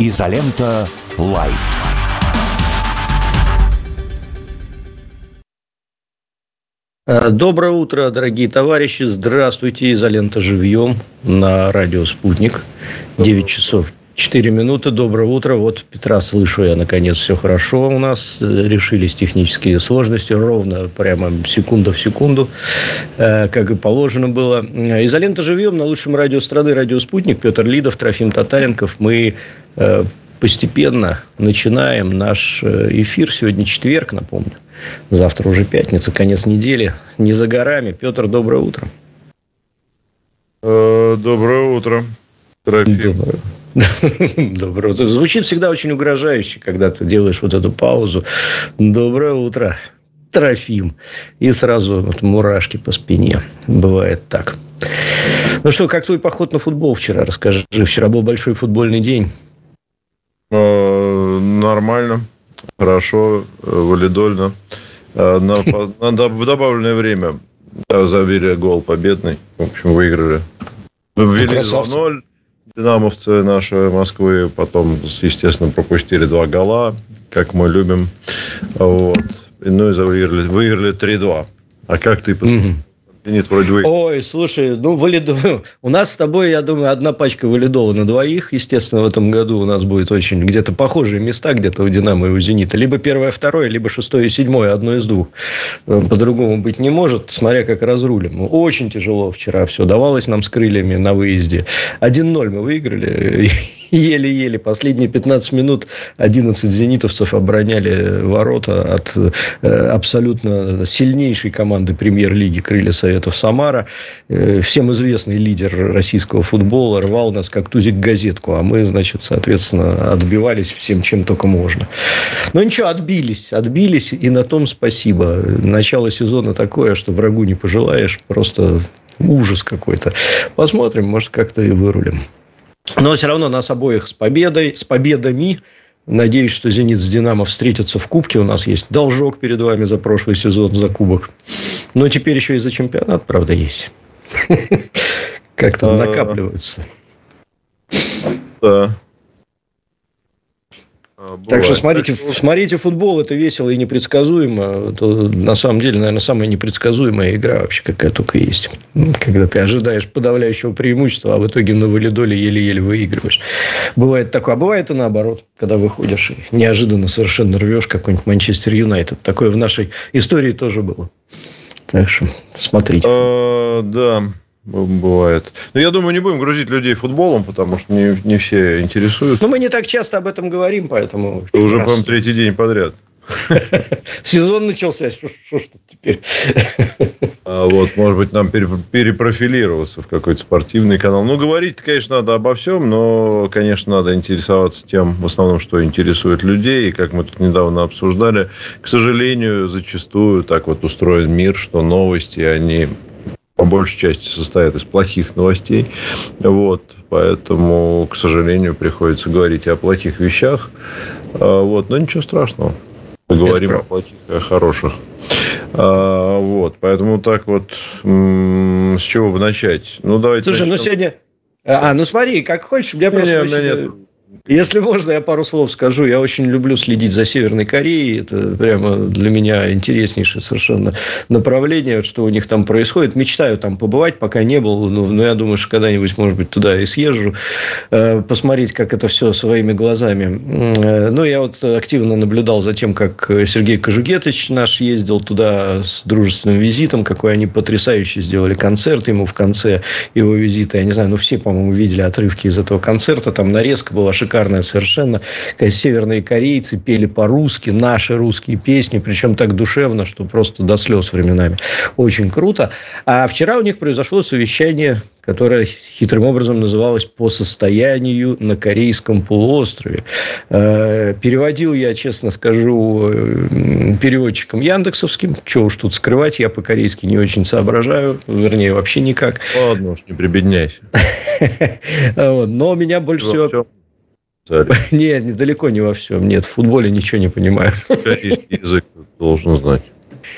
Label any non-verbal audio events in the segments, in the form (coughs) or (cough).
Изолента Live. Э, доброе утро, дорогие товарищи. Здравствуйте. Изолента живьем на радио «Спутник». 9 часов 4 минуты. Доброе утро. Вот Петра слышу я, наконец, все хорошо у нас. Решились технические сложности ровно, прямо секунда в секунду, э, как и положено было. Изолента живьем на лучшем радио страны, радио «Спутник». Петр Лидов, Трофим Татаренков. Мы э, постепенно начинаем наш эфир. Сегодня четверг, напомню. Завтра уже пятница, конец недели. Не за горами. Петр, доброе утро. Э, доброе утро. Доброе. (laughs) Доброе утро. Звучит всегда очень угрожающе, когда ты делаешь вот эту паузу. Доброе утро, Трофим. И сразу вот мурашки по спине. Бывает так. Ну что, как твой поход на футбол вчера? Расскажи. Вчера был большой футбольный день. Э, нормально хорошо, э, валидольно. Э, на, (laughs) на добавленное время забили гол победный. В общем, выиграли. Ввели 2-0. Динамовцы наши Москвы. Потом, естественно, пропустили два гола, как мы любим. Вот. Ну и выиграли, выиграли 3-2. А как ты угу. Зенит вроде вы. Ой, слушай, ну, валидол... (laughs) у нас с тобой, я думаю, одна пачка валидола на двоих. Естественно, в этом году у нас будет очень где-то похожие места, где-то у Динамо и у Зенита. Либо первое, второе, либо шестое и седьмое, одно из двух. Э, по-другому быть не может, смотря как разрулим. Очень тяжело вчера все давалось нам с крыльями на выезде. 1-0 мы выиграли (laughs) еле-еле. Последние 15 минут 11 зенитовцев обороняли ворота от э, абсолютно сильнейшей команды премьер-лиги «Крылья Советов Самара». Э, всем известный лидер российского футбола рвал нас как тузик газетку, а мы, значит, соответственно, отбивались всем, чем только можно. Но ничего, отбились, отбились, и на том спасибо. Начало сезона такое, что врагу не пожелаешь, просто ужас какой-то. Посмотрим, может, как-то и вырулим. Но все равно нас обоих с победой, с победами. Надеюсь, что «Зенит» с «Динамо» встретятся в Кубке. У нас есть должок перед вами за прошлый сезон, за Кубок. Но теперь еще и за чемпионат, правда, есть. (laughs) Как-то а. накапливаются. Да. Бывает. Так что смотрите, так смотрите футбол, это весело и непредсказуемо. Это, на самом деле, наверное, самая непредсказуемая игра вообще, какая только есть. Когда ты ожидаешь подавляющего преимущества, а в итоге на валидоле еле-еле выигрываешь. Бывает такое. А бывает и наоборот, когда выходишь и неожиданно совершенно рвешь какой-нибудь Манчестер Юнайтед. Такое в нашей истории тоже было. Так что смотрите. А, да. Бывает. Но я думаю, не будем грузить людей футболом, потому что не, не все интересуют. Но мы не так часто об этом говорим, поэтому... Уже, по-моему, третий день подряд. (laughs) Сезон начался, что ж тут теперь? (laughs) А вот, может быть, нам перепрофилироваться в какой-то спортивный канал. Ну, говорить, конечно, надо обо всем, но, конечно, надо интересоваться тем, в основном, что интересует людей. И, как мы тут недавно обсуждали, к сожалению, зачастую так вот устроен мир, что новости, они по большей части состоят из плохих новостей. Вот, поэтому, к сожалению, приходится говорить о плохих вещах. А, вот, но ничего страшного. Поговорим о плохих и о хороших. А, вот, поэтому так вот, с чего бы начать? Ну, давайте Слушай, ну, начнем. ну сегодня... А, ну смотри, как хочешь, у меня просто... Нет, очень... нет, если можно, я пару слов скажу. Я очень люблю следить за Северной Кореей. Это прямо для меня интереснейшее совершенно направление, что у них там происходит. Мечтаю там побывать, пока не был. Но, но я думаю, что когда-нибудь, может быть, туда и съезжу. Э, посмотреть, как это все своими глазами. Э, ну, я вот активно наблюдал за тем, как Сергей Кожугетович наш ездил туда с дружественным визитом. Какой они потрясающий сделали концерт ему в конце его визита. Я не знаю, ну, все, по-моему, видели отрывки из этого концерта. Там нарезка была шикарная совершенно. Северные корейцы пели по-русски, наши русские песни, причем так душевно, что просто до слез временами. Очень круто. А вчера у них произошло совещание которое хитрым образом называлось «По состоянию на Корейском полуострове». Э, переводил я, честно скажу, э, переводчиком Яндексовским. Чего уж тут скрывать, я по-корейски не очень соображаю. Вернее, вообще никак. Ладно уж, не прибедняйся. (laughs) Но меня больше всего Царь. (laughs) Нет, далеко не во всем. Нет, в футболе ничего не понимаю. Корейский язык должен знать.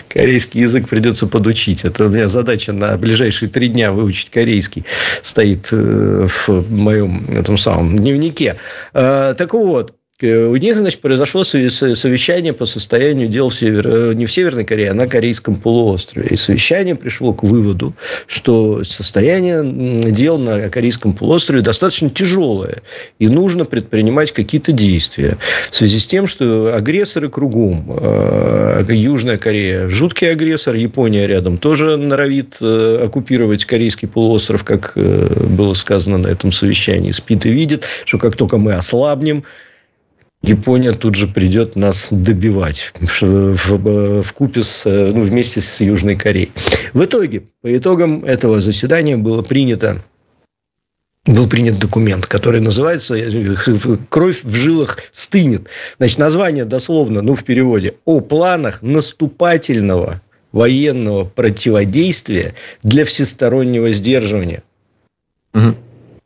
Корейский язык придется подучить. Это у меня задача на ближайшие три дня выучить корейский. Стоит э, в моем этом самом дневнике. Э, так вот, у них, значит, произошло совещание по состоянию дел в Север... Э, не в Северной Корее, а на Корейском полуострове. И совещание пришло к выводу, что состояние дел на Корейском полуострове достаточно тяжелое. И нужно предпринимать какие-то действия. В связи с тем, что агрессоры кругом. Э, Южная Корея – жуткий агрессор. Япония рядом тоже норовит э, оккупировать Корейский полуостров, как было сказано на этом совещании. Спит и видит, что как только мы ослабнем, Япония тут же придет нас добивать в, в, в купе с, ну, вместе с Южной Кореей. В итоге, по итогам этого заседания было принято был принят документ, который называется «Кровь в жилах стынет». Значит, название дословно, ну, в переводе, «О планах наступательного военного противодействия для всестороннего сдерживания». Угу.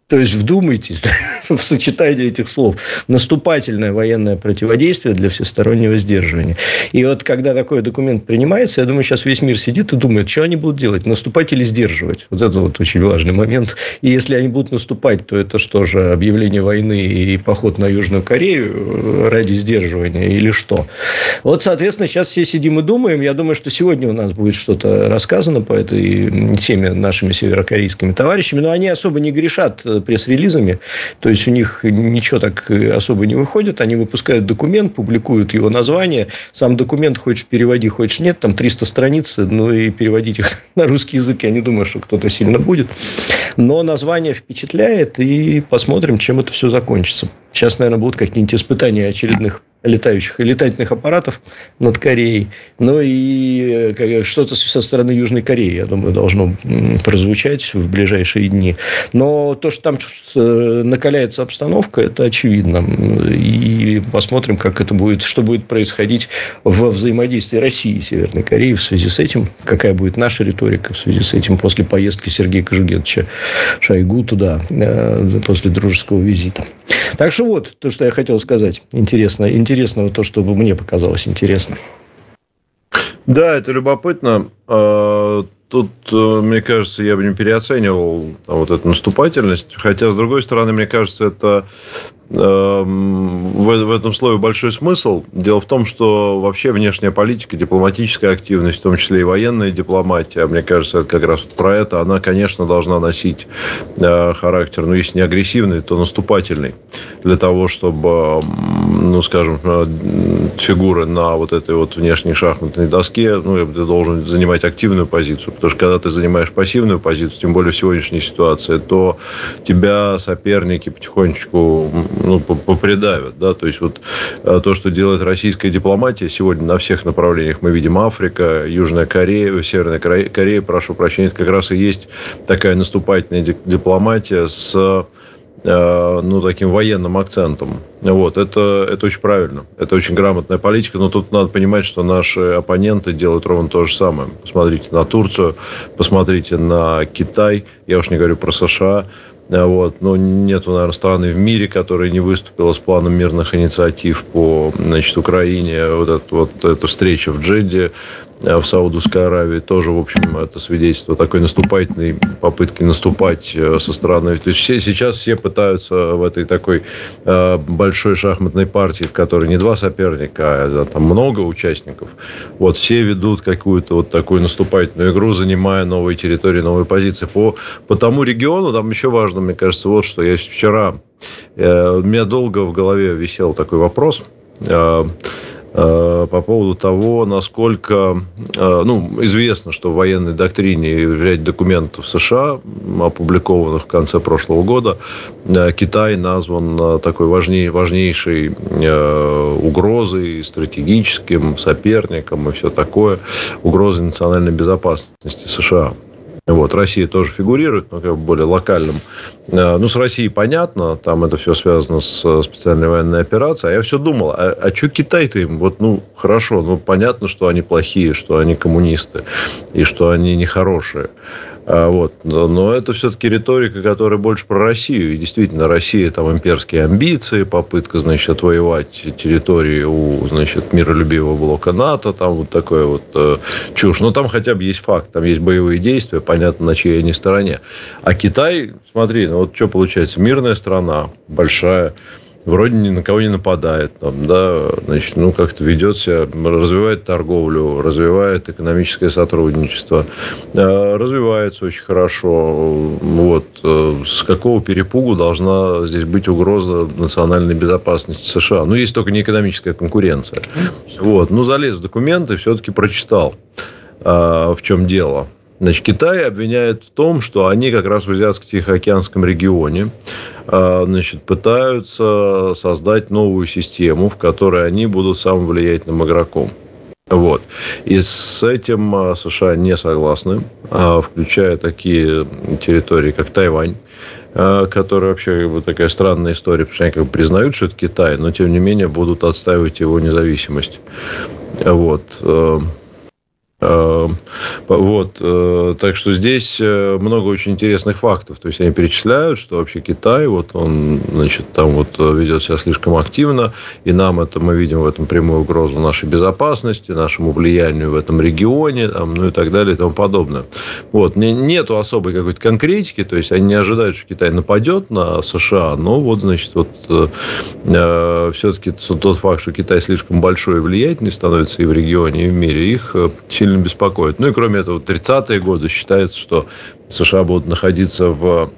То есть вдумайтесь (laughs) в сочетание этих слов. Наступательное военное противодействие для всестороннего сдерживания. И вот когда такой документ принимается, я думаю, сейчас весь мир сидит и думает, что они будут делать, наступать или сдерживать. Вот это вот очень важный момент. И если они будут наступать, то это что же, объявление войны и поход на Южную Корею ради сдерживания или что? Вот, соответственно, сейчас все сидим и думаем. Я думаю, что сегодня у нас будет что-то рассказано по этой теме нашими северокорейскими товарищами, но они особо не грешат пресс-релизами. То есть, у них ничего так особо не выходит. Они выпускают документ, публикуют его название. Сам документ хочешь переводи, хочешь нет. Там 300 страниц. Ну, и переводить их (laughs) на русский язык я не думаю, что кто-то сильно будет. Но название впечатляет. И посмотрим, чем это все закончится. Сейчас, наверное, будут какие-нибудь испытания очередных летающих летательных аппаратов над Кореей. Ну и э, что-то со стороны Южной Кореи, я думаю, должно прозвучать в ближайшие дни. Но то, что там э, накаляется обстановка, это очевидно. И посмотрим, как это будет, что будет происходить во взаимодействии России и Северной Кореи в связи с этим, какая будет наша риторика в связи с этим после поездки Сергея Кожугетовича Шойгу туда, э, после дружеского визита. Так что вот то, что я хотел сказать. Интересно. Интересного то, что мне показалось интересно. Да, это любопытно. А, тут, э, мне кажется, я бы не переоценивал вот эту наступательность. Хотя, с другой стороны, мне кажется, это Эм, в, этом слове большой смысл. Дело в том, что вообще внешняя политика, дипломатическая активность, в том числе и военная дипломатия, мне кажется, это как раз про это, она, конечно, должна носить э, характер, ну, если не агрессивный, то наступательный, для того, чтобы, ну, скажем, э, фигуры на вот этой вот внешней шахматной доске, ну, ты должен занимать активную позицию, потому что когда ты занимаешь пассивную позицию, тем более в сегодняшней ситуации, то тебя соперники потихонечку ну, попридавят. Да? То есть, вот э, то, что делает российская дипломатия сегодня на всех направлениях, мы видим Африка, Южная Корея, Северная Корея, прошу прощения, это как раз и есть такая наступательная дипломатия с э, ну, таким военным акцентом. Вот, это, это очень правильно. Это очень грамотная политика, но тут надо понимать, что наши оппоненты делают ровно то же самое. Посмотрите на Турцию, посмотрите на Китай, я уж не говорю про США, вот. Но нет, наверное, страны в мире, которая не выступила с планом мирных инициатив по значит, Украине. Вот, это, вот эта встреча в Джеде Э, в Саудовской Аравии тоже, в общем, это свидетельство такой наступательной попытки наступать э, со стороны. То есть все, сейчас все пытаются в этой такой э, большой шахматной партии, в которой не два соперника, а там много участников, вот все ведут какую-то вот такую наступательную игру, занимая новые территории, новые позиции. По, по тому региону там еще важно, мне кажется, вот что. Я вчера, э, у меня долго в голове висел такой вопрос, по поводу того, насколько, э, ну, известно, что в военной доктрине ряд документов США, опубликованных в конце прошлого года, э, Китай назван такой важней, важнейшей угрозой, стратегическим соперником и все такое, угрозой национальной безопасности США. Вот, Россия тоже фигурирует, но как бы более локальным. Э, ну, с Россией понятно, там это все связано с э, специальной военной операцией. А я все думал, а, а что Китай-то им? Вот, ну, хорошо, ну, понятно, что они плохие, что они коммунисты, и что они нехорошие. А, вот. Но это все-таки риторика, которая больше про Россию. И действительно, Россия там имперские амбиции, попытка, значит, отвоевать территории у, значит, миролюбивого блока НАТО, там вот такое вот э, чушь. Но там хотя бы есть факт, там есть боевые действия, понятно, на чьей они стороне. А Китай, смотри, ну вот что получается, мирная страна, большая, вроде ни на кого не нападает, там, да, значит, ну, как-то ведет себя, развивает торговлю, развивает экономическое сотрудничество, э, развивается очень хорошо. Вот. Э, с какого перепугу должна здесь быть угроза национальной безопасности США? Ну, есть только не экономическая конкуренция. Вот. Ну, залез в документы, все-таки прочитал, э, в чем дело. Значит, Китай обвиняет в том, что они как раз в Азиатско-Тихоокеанском регионе а, значит, пытаются создать новую систему, в которой они будут самым влиятельным игроком. Вот. И с этим а, США не согласны, а, включая такие территории, как Тайвань, которая вообще как бы, такая странная история, потому что они как бы признают, что это Китай, но тем не менее будут отстаивать его независимость. Вот. Эм, вот. Э, так что здесь э, много очень интересных фактов. То есть они перечисляют, что вообще Китай, вот он, значит, там вот э, ведет себя слишком активно, и нам это мы видим в этом прямую угрозу нашей безопасности, нашему влиянию в этом регионе, там, ну и так далее и тому подобное. Вот. Нету особой какой-то конкретики, то есть они не ожидают, что Китай нападет на США, но вот, значит, вот все-таки тот факт, что Китай слишком большой и влиятельный становится и в регионе, и в мире, их сильно беспокоит. Ну и кроме этого, 30-е годы считается, что США будут находиться в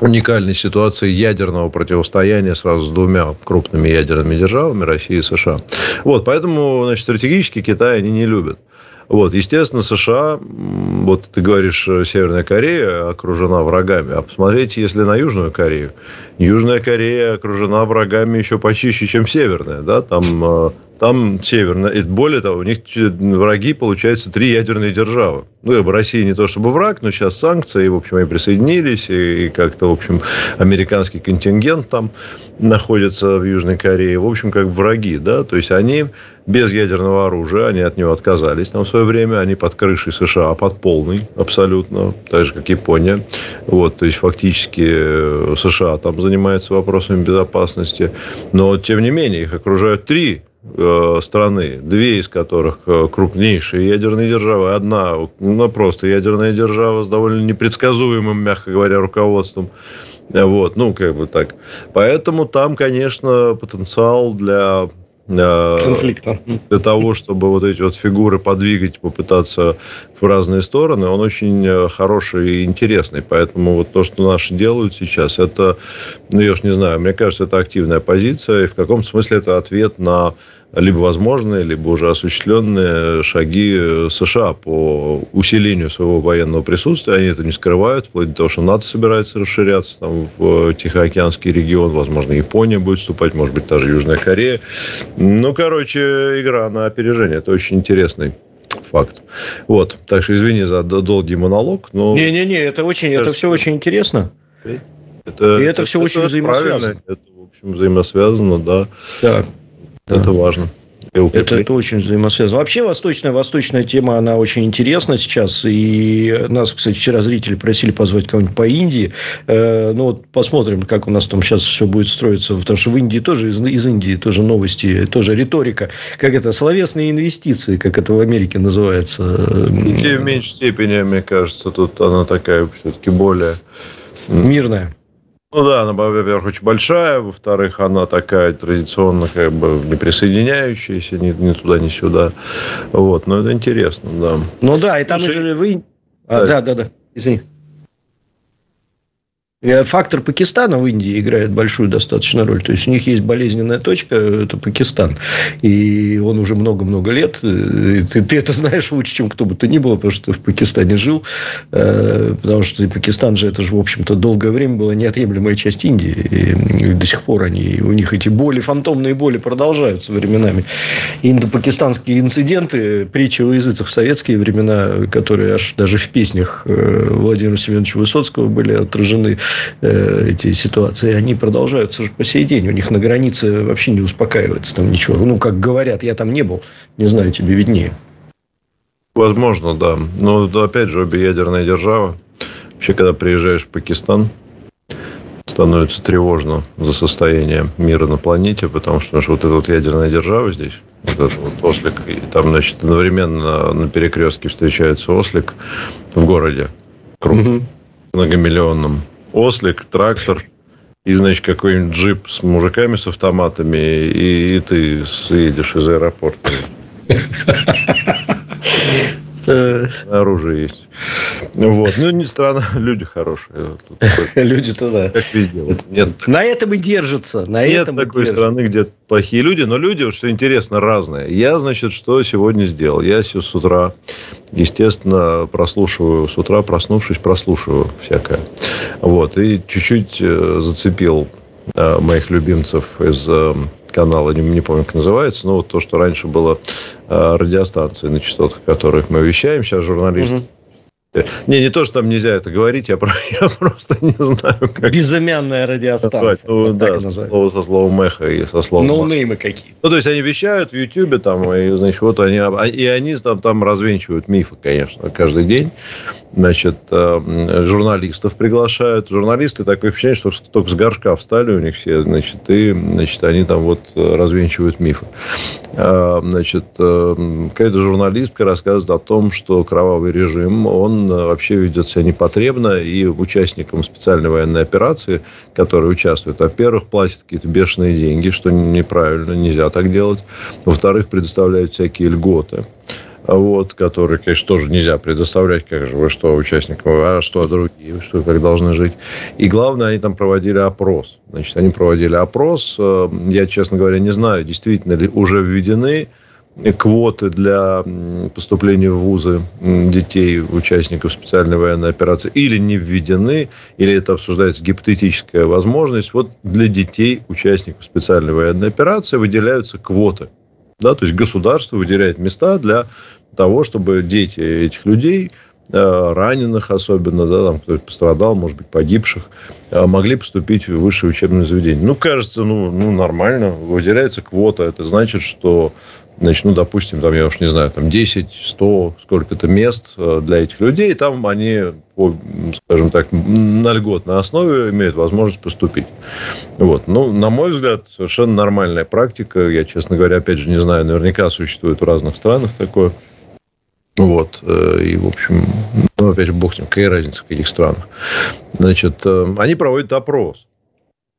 уникальной ситуации ядерного противостояния сразу с двумя крупными ядерными державами, Россией и США. Вот, поэтому, значит, стратегически Китай они не любят. Вот, естественно, США, вот ты говоришь, Северная Корея окружена врагами, а посмотрите, если на Южную Корею. Южная Корея окружена врагами еще почище, чем Северная, да, там э, там северно. И более того, у них враги, получается, три ядерные державы. Ну, как бы Россия не то чтобы враг, но сейчас санкции, и, в общем, они присоединились, и, и как-то, в общем, американский контингент там находится в Южной Корее. В общем, как враги, да, то есть они без ядерного оружия, они от него отказались там в свое время, они под крышей США, под полной абсолютно, так же, как Япония. Вот, то есть, фактически э, США там занимается вопросами безопасности, но, тем не менее, их окружают три страны, две из которых э, крупнейшие ядерные державы, одна ну, просто ядерная держава с довольно непредсказуемым, мягко говоря, руководством. Вот, ну, как бы так. Поэтому там, конечно, потенциал для э, конфликта. Для того, чтобы вот эти вот фигуры подвигать, попытаться в разные стороны, он очень хороший и интересный. Поэтому вот то, что наши делают сейчас, это, ну, я уж не знаю, мне кажется, это активная позиция, и в каком смысле это ответ на либо возможные, либо уже осуществленные шаги США по усилению своего военного присутствия. Они это не скрывают, вплоть до того, что НАТО собирается расширяться там, в Тихоокеанский регион. Возможно, Япония будет вступать, может быть, даже Южная Корея. Ну, короче, игра на опережение. Это очень интересный факт. Вот. Так что извини за долгий монолог. Но... Не-не-не, это очень, Кажется, это все очень интересно. Это, И это, это все это очень взаимосвязано. Это, в общем, взаимосвязано, да. Так. Да. Это важно. Это, это очень взаимосвязано. Вообще восточная восточная тема, она очень интересна сейчас. И нас, кстати, вчера зрители просили позвать кого-нибудь по Индии. Э, ну, вот посмотрим, как у нас там сейчас все будет строиться. Потому что в Индии тоже, из, из Индии тоже новости, тоже риторика. Как это, словесные инвестиции, как это в Америке называется. Индия в меньшей степени, мне кажется, тут она такая все-таки более... Мирная. Ну да, она, во-первых, очень большая, во-вторых, она такая традиционно как бы не присоединяющаяся ни, ни туда, ни сюда. Вот, но это интересно, да. Ну да, и там Слушай, же вы... А, да, да, да, извини. Э, фактор Пакистана в Индии играет большую достаточно роль. То есть, у них есть болезненная точка, это Пакистан. И он уже много-много лет. Э, ты, ты это знаешь лучше, чем кто бы то ни было, потому что ты в Пакистане жил. Э, потому что Пакистан же, это же, в общем-то, долгое время была неотъемлемая часть Индии. И до сих пор они, у них эти боли, фантомные боли продолжаются временами. Индо-пакистанские инциденты, притчи о языцах в советские времена, которые аж даже в песнях Владимира Семеновича Высоцкого были отражены, Э, эти ситуации, они продолжаются же по сей день. У них на границе вообще не успокаивается там ничего. Ну, как говорят, я там не был, не знаю, тебе виднее. Возможно, да. Но опять же, обе ядерные державы. Вообще, когда приезжаешь в Пакистан, становится тревожно за состояние мира на планете, потому что, что вот эта вот ядерная держава здесь, вот этот вот ослик, и там, значит, одновременно на перекрестке встречается ослик в городе, крупном, многомиллионном. Ослик, трактор, и, значит, какой-нибудь джип с мужиками с автоматами, и, и ты съедешь из аэропорта. (laughs) Оружие есть. Вот. Ну, не странно, (laughs) люди хорошие. (laughs) Люди-то да. Как везде. Нет, на этом и держатся. На нет этом такой страны, где плохие люди, но люди, что интересно, разные. Я, значит, что сегодня сделал? Я с утра, естественно, прослушиваю, с утра проснувшись, прослушиваю всякое. Вот. И чуть-чуть э, зацепил э, моих любимцев из канала, не, не помню, как называется, но вот то, что раньше было э, радиостанции на частотах, которых мы вещаем, сейчас журналисты угу. Не, не то, что там нельзя это говорить, я, про, (laughs) я просто не знаю, как... Безымянная радиостанция. Ну, вот да, со, слово, со словом эхо и со словом... Ноунеймы какие. Ну, то есть, они вещают в Ютьюбе, там, и, значит, вот они... А, и они там, там развенчивают мифы, конечно, каждый день. Значит, э, журналистов приглашают. Журналисты такое впечатление, что только с горшка встали у них все, значит, и, значит, они там вот развенчивают мифы. А, значит, э, какая-то журналистка рассказывает о том, что кровавый режим, он э, вообще ведет себя непотребно, и участникам специальной военной операции, которые участвуют, во-первых, платят какие-то бешеные деньги, что неправильно, нельзя так делать. Во-вторых, предоставляют всякие льготы вот, которые, конечно, тоже нельзя предоставлять, как же вы что, участникам, а что другие, что как должны жить. И главное, они там проводили опрос. Значит, они проводили опрос. Э, я, честно говоря, не знаю, действительно ли уже введены квоты для поступления в вузы детей, участников специальной военной операции, или не введены, или это обсуждается гипотетическая возможность. Вот для детей, участников специальной военной операции, выделяются квоты – да, то есть государство выделяет места для того, чтобы дети этих людей, э, раненых особенно, да, там кто-то пострадал, может быть, погибших, э, могли поступить в высшее учебное заведение. Ну, кажется, ну, ну нормально, выделяется квота. Это значит, что значит, ну, допустим, там, я уж не знаю, там 10, 100, сколько-то мест э, для этих людей, там они, по, скажем так, на льготной основе имеют возможность поступить. Вот. Ну, на мой взгляд, совершенно нормальная практика. Я, честно говоря, опять же, не знаю, наверняка существует в разных странах такое. Вот. Э, и, в общем, ну, опять же, бог с ним, какая разница, в каких странах. Значит, э, они проводят опрос.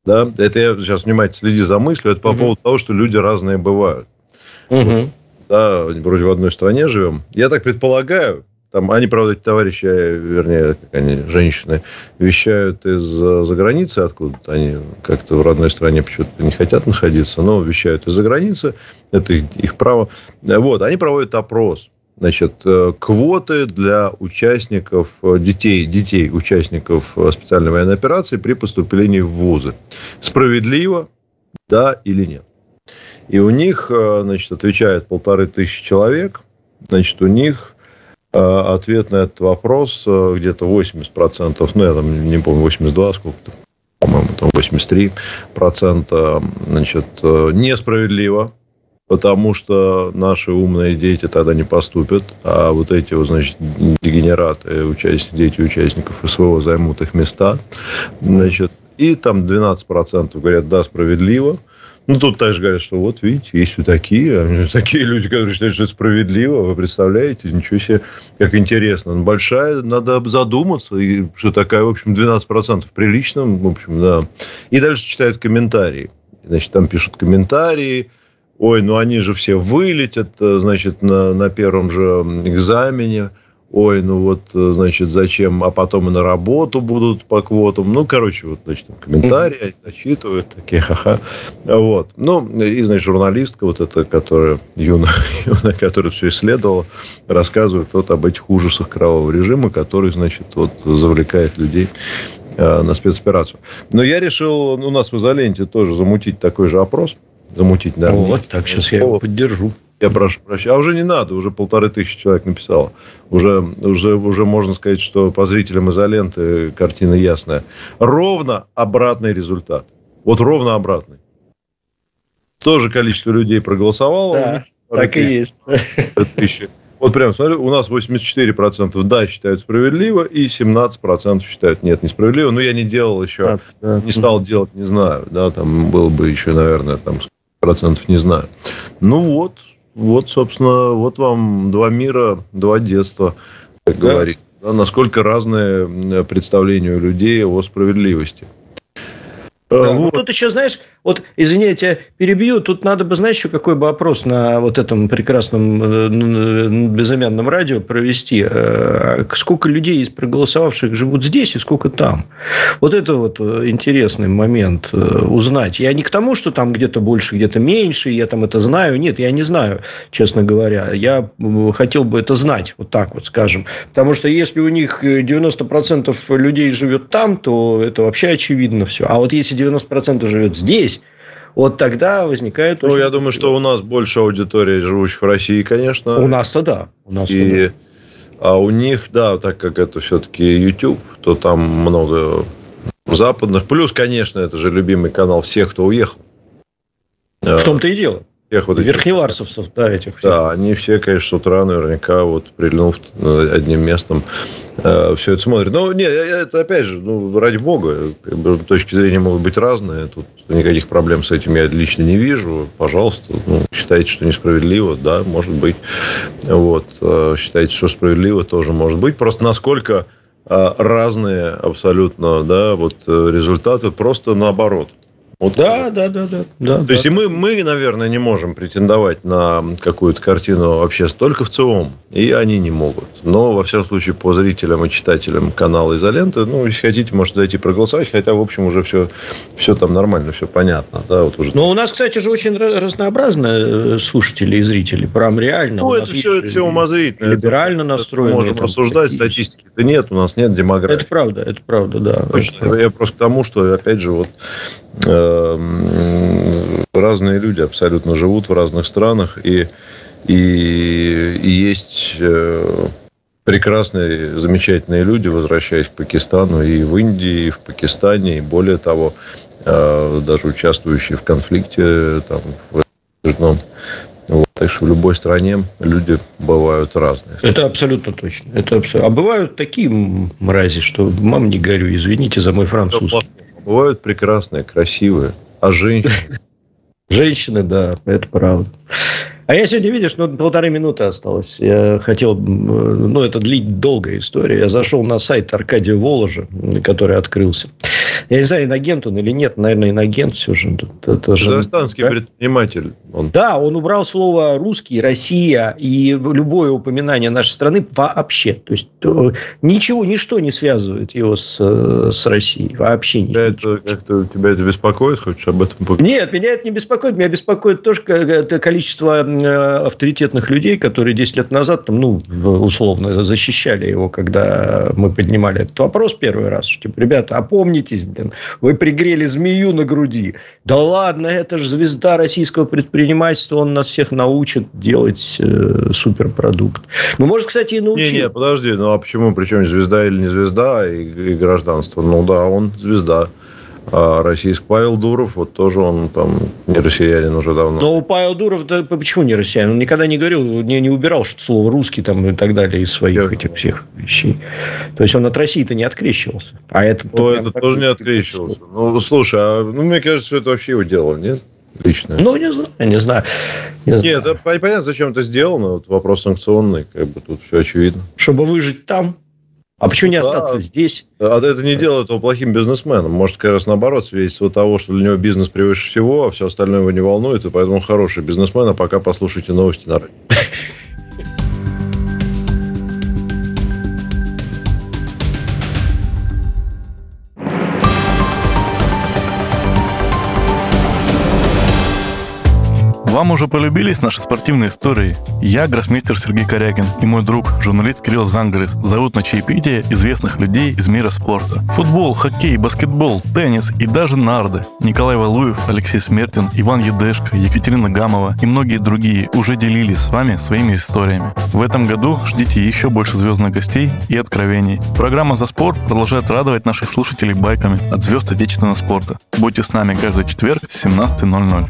Да, это я сейчас внимательно следи за мыслью. Это по mm поводу того, что люди разные бывают. Угу. Да, вроде в одной стране живем. Я так предполагаю, там, они, правда, эти товарищи, вернее, как они, женщины, вещают из-за границы откуда-то. Они как-то в родной стране почему-то не хотят находиться, но вещают из-за границы. Это их, их право. Вот, они проводят опрос. Значит, э, квоты для участников, э, детей, детей участников э, специальной военной операции при поступлении в вузы. Справедливо, да или нет? И у них, э, значит, отвечает полторы тысячи человек. Значит, у них э, ответ на этот вопрос э, где-то 80%, ну, я там не помню, 82, сколько-то, по-моему, там 83%, значит, несправедливо, потому что наши умные дети тогда не поступят, а вот эти, вот, значит, дегенераты, участники, дети участников СВО займут их места, значит, и там 12% говорят, да, справедливо, ну, тут также говорят, что вот, видите, есть вот такие, (laughs) такие люди, которые считают, что это справедливо, вы представляете, ничего себе, как интересно. Ну, большая, надо задуматься, и что такая, в общем, 12% прилично, в общем, да. И дальше читают комментарии. Значит, там пишут комментарии, ой, ну они же все вылетят, значит, на, на первом же экзамене, ой, ну вот, э, значит, зачем, а потом и на работу будут по квотам. Ну, короче, вот, значит, комментарии зачитывают, такие, ха-ха. Вот. Ну, и, значит, журналистка вот эта, которая, Юна, (laughs) Юна, которая все исследовала, рассказывает вот об этих ужасах кровавого режима, который, значит, вот завлекает людей э, на спецоперацию. Но я решил у нас в изоленте тоже замутить такой же опрос. Замутить, да. Вот, так, сейчас я его поддержу. Я прошу прощения. А уже не надо, уже полторы тысячи человек написало. Уже, уже, уже можно сказать, что по зрителям изоленты картина ясная. Ровно обратный результат. Вот ровно обратный. Тоже количество людей проголосовало. Да, так и есть. Тысячи. Вот прям смотрю, у нас 84% да считают справедливо, и 17% считают нет, несправедливо. Но я не делал еще, не стал делать, не знаю. Да, там было бы еще, наверное, там процентов не знаю. Ну вот, вот, собственно, вот вам два мира, два детства, как да. говорит. Да, насколько разные представления у людей о справедливости. Да, вот. Тут еще, знаешь, вот, извини, я тебя перебью. Тут надо бы, знаешь, еще какой бы опрос на вот этом прекрасном э, безымянном радио провести. Э, сколько людей из проголосовавших живут здесь и сколько там. Вот это вот э, интересный момент узнать. Я не к тому, что там где-то больше, где-то меньше, я там это знаю. Нет, я не знаю, честно говоря. Я хотел бы это знать, вот так вот скажем. Потому что если у них 90% людей живет там, то это вообще очевидно все. А вот если 90% живет здесь, вот тогда возникает... Ну, я думаю, что у нас больше аудитории, живущих в России, конечно. У нас-то да. У нас и, да. А у них, да, так как это все-таки YouTube, то там много западных. Плюс, конечно, это же любимый канал всех, кто уехал. В том-то и дело всех вот Верхневарсовцев, да, этих. Да, они все, конечно, с утра наверняка вот прильнув одним местом э, все это смотрят. Но нет, это опять же, ну, ради бога, как бы, точки зрения могут быть разные. Тут никаких проблем с этим я лично не вижу. Пожалуйста, ну, считаете, что несправедливо, да, может быть. Вот, э, считаете, что справедливо, тоже может быть. Просто насколько э, разные абсолютно, да, вот э, результаты просто наоборот. Вот да, да, да, да, да. То да. есть и мы, мы, наверное, не можем претендовать на какую-то картину вообще только в ЦИОМ, и они не могут. Но, во всяком случае, по зрителям и читателям канала «Изоленты», ну, если хотите, можете зайти проголосовать, хотя, в общем, уже все, все там нормально, все понятно. Да, вот уже... Но у нас, кстати же, очень разнообразные э, слушатели и зрители, прям реально. Ну, это все, это все умозрительно. Либерально настроены. Можем рассуждать, статистики-то нет, у нас нет демографии. Это правда, это правда, да. Точно. Я просто к тому, что, опять же, вот разные люди абсолютно живут в разных странах, и, и, и есть э, прекрасные, замечательные люди, возвращаясь к Пакистану, и в Индии, и в Пакистане, и более того, э, даже участвующие в конфликте там, в очередном. Вот, так что в любой стране люди бывают разные. Это абсолютно точно. Это абсолютно... А бывают такие мрази, что мам не горю, извините за мой французский. Бывают прекрасные, красивые. А женщины? (laughs) Женщины, да, это правда. А я сегодня, видишь, ну, полторы минуты осталось. Я хотел, ну, это длить долгая история. Я зашел на сайт Аркадия Воложа, который открылся. Я не знаю, инагент он или нет. Наверное, инагент все же. Это же Казахстанский да? предприниматель. Он. Да, он убрал слово «русский», «Россия» и любое упоминание нашей страны вообще. То есть, ничего, ничто не связывает его с, с Россией. Вообще ничего. Это, как-то, тебя это беспокоит? Хочешь об этом поговорить? Нет, меня это не беспокоит. Меня беспокоит тоже количество авторитетных людей, которые 10 лет назад, там, ну, условно, защищали его, когда мы поднимали этот вопрос первый раз. Что, типа, ребята, опомнитесь, блин, вы пригрели змею на груди. Да ладно, это же звезда российского предпринимательства, он нас всех научит делать э, суперпродукт. Ну, может, кстати, и научит. Не, не, подожди, ну а почему, причем звезда или не звезда и, и гражданство? Ну да, он звезда. А российский Павел Дуров, вот тоже он там не россиянин уже давно. Но Павел Дуров, да почему не россиянин? Он никогда не говорил, не, не убирал что слово русский там и так далее из своих Я... этих всех вещей. То есть он от России-то не открещивался. А это, ну, это тоже не открещивался. Ну, слушай, а, ну, мне кажется, что это вообще его дело, нет? Лично. Ну, не знаю, не знаю. Не знаю. Нет, да, понятно, зачем это сделано. Вот вопрос санкционный, как бы тут все очевидно. Чтобы выжить там? А почему не остаться да, здесь? А это не делает его плохим бизнесменом. Может, как раз наоборот, свидетельство того, что для него бизнес превыше всего, а все остальное его не волнует, и поэтому хороший бизнесмен, а пока послушайте новости на радио. (laughs) Вам уже полюбились наши спортивные истории? Я гроссмейстер Сергей Корякин и мой друг, журналист Кирилл Зангалис, зовут на чаепитие известных людей из мира спорта. Футбол, хоккей, баскетбол, теннис и даже нарды. Николай Валуев, Алексей Смертин, Иван Едешко, Екатерина Гамова и многие другие уже делились с вами своими историями. В этом году ждите еще больше звездных гостей и откровений. Программа «За спорт» продолжает радовать наших слушателей байками от звезд отечественного спорта. Будьте с нами каждый четверг с 17.00.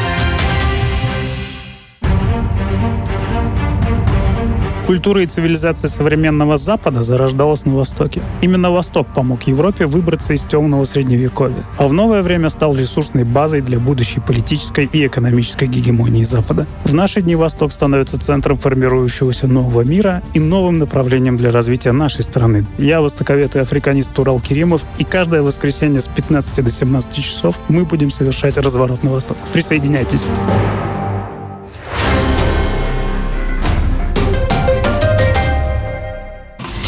Культура и цивилизация современного Запада зарождалась на Востоке. Именно Восток помог Европе выбраться из темного средневековья, а в новое время стал ресурсной базой для будущей политической и экономической гегемонии Запада. В наши дни Восток становится центром формирующегося нового мира и новым направлением для развития нашей страны. Я востоковед и африканист Турал Керимов, и каждое воскресенье с 15 до 17 часов мы будем совершать разворот на восток. Присоединяйтесь.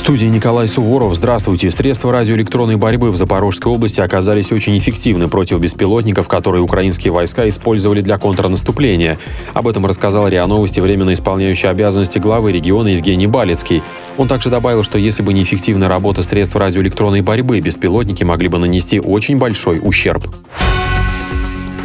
студии Николай Суворов. Здравствуйте. Средства радиоэлектронной борьбы в Запорожской области оказались очень эффективны против беспилотников, которые украинские войска использовали для контрнаступления. Об этом рассказал РИА Новости временно исполняющий обязанности главы региона Евгений Балецкий. Он также добавил, что если бы не эффективная работа средств радиоэлектронной борьбы, беспилотники могли бы нанести очень большой ущерб.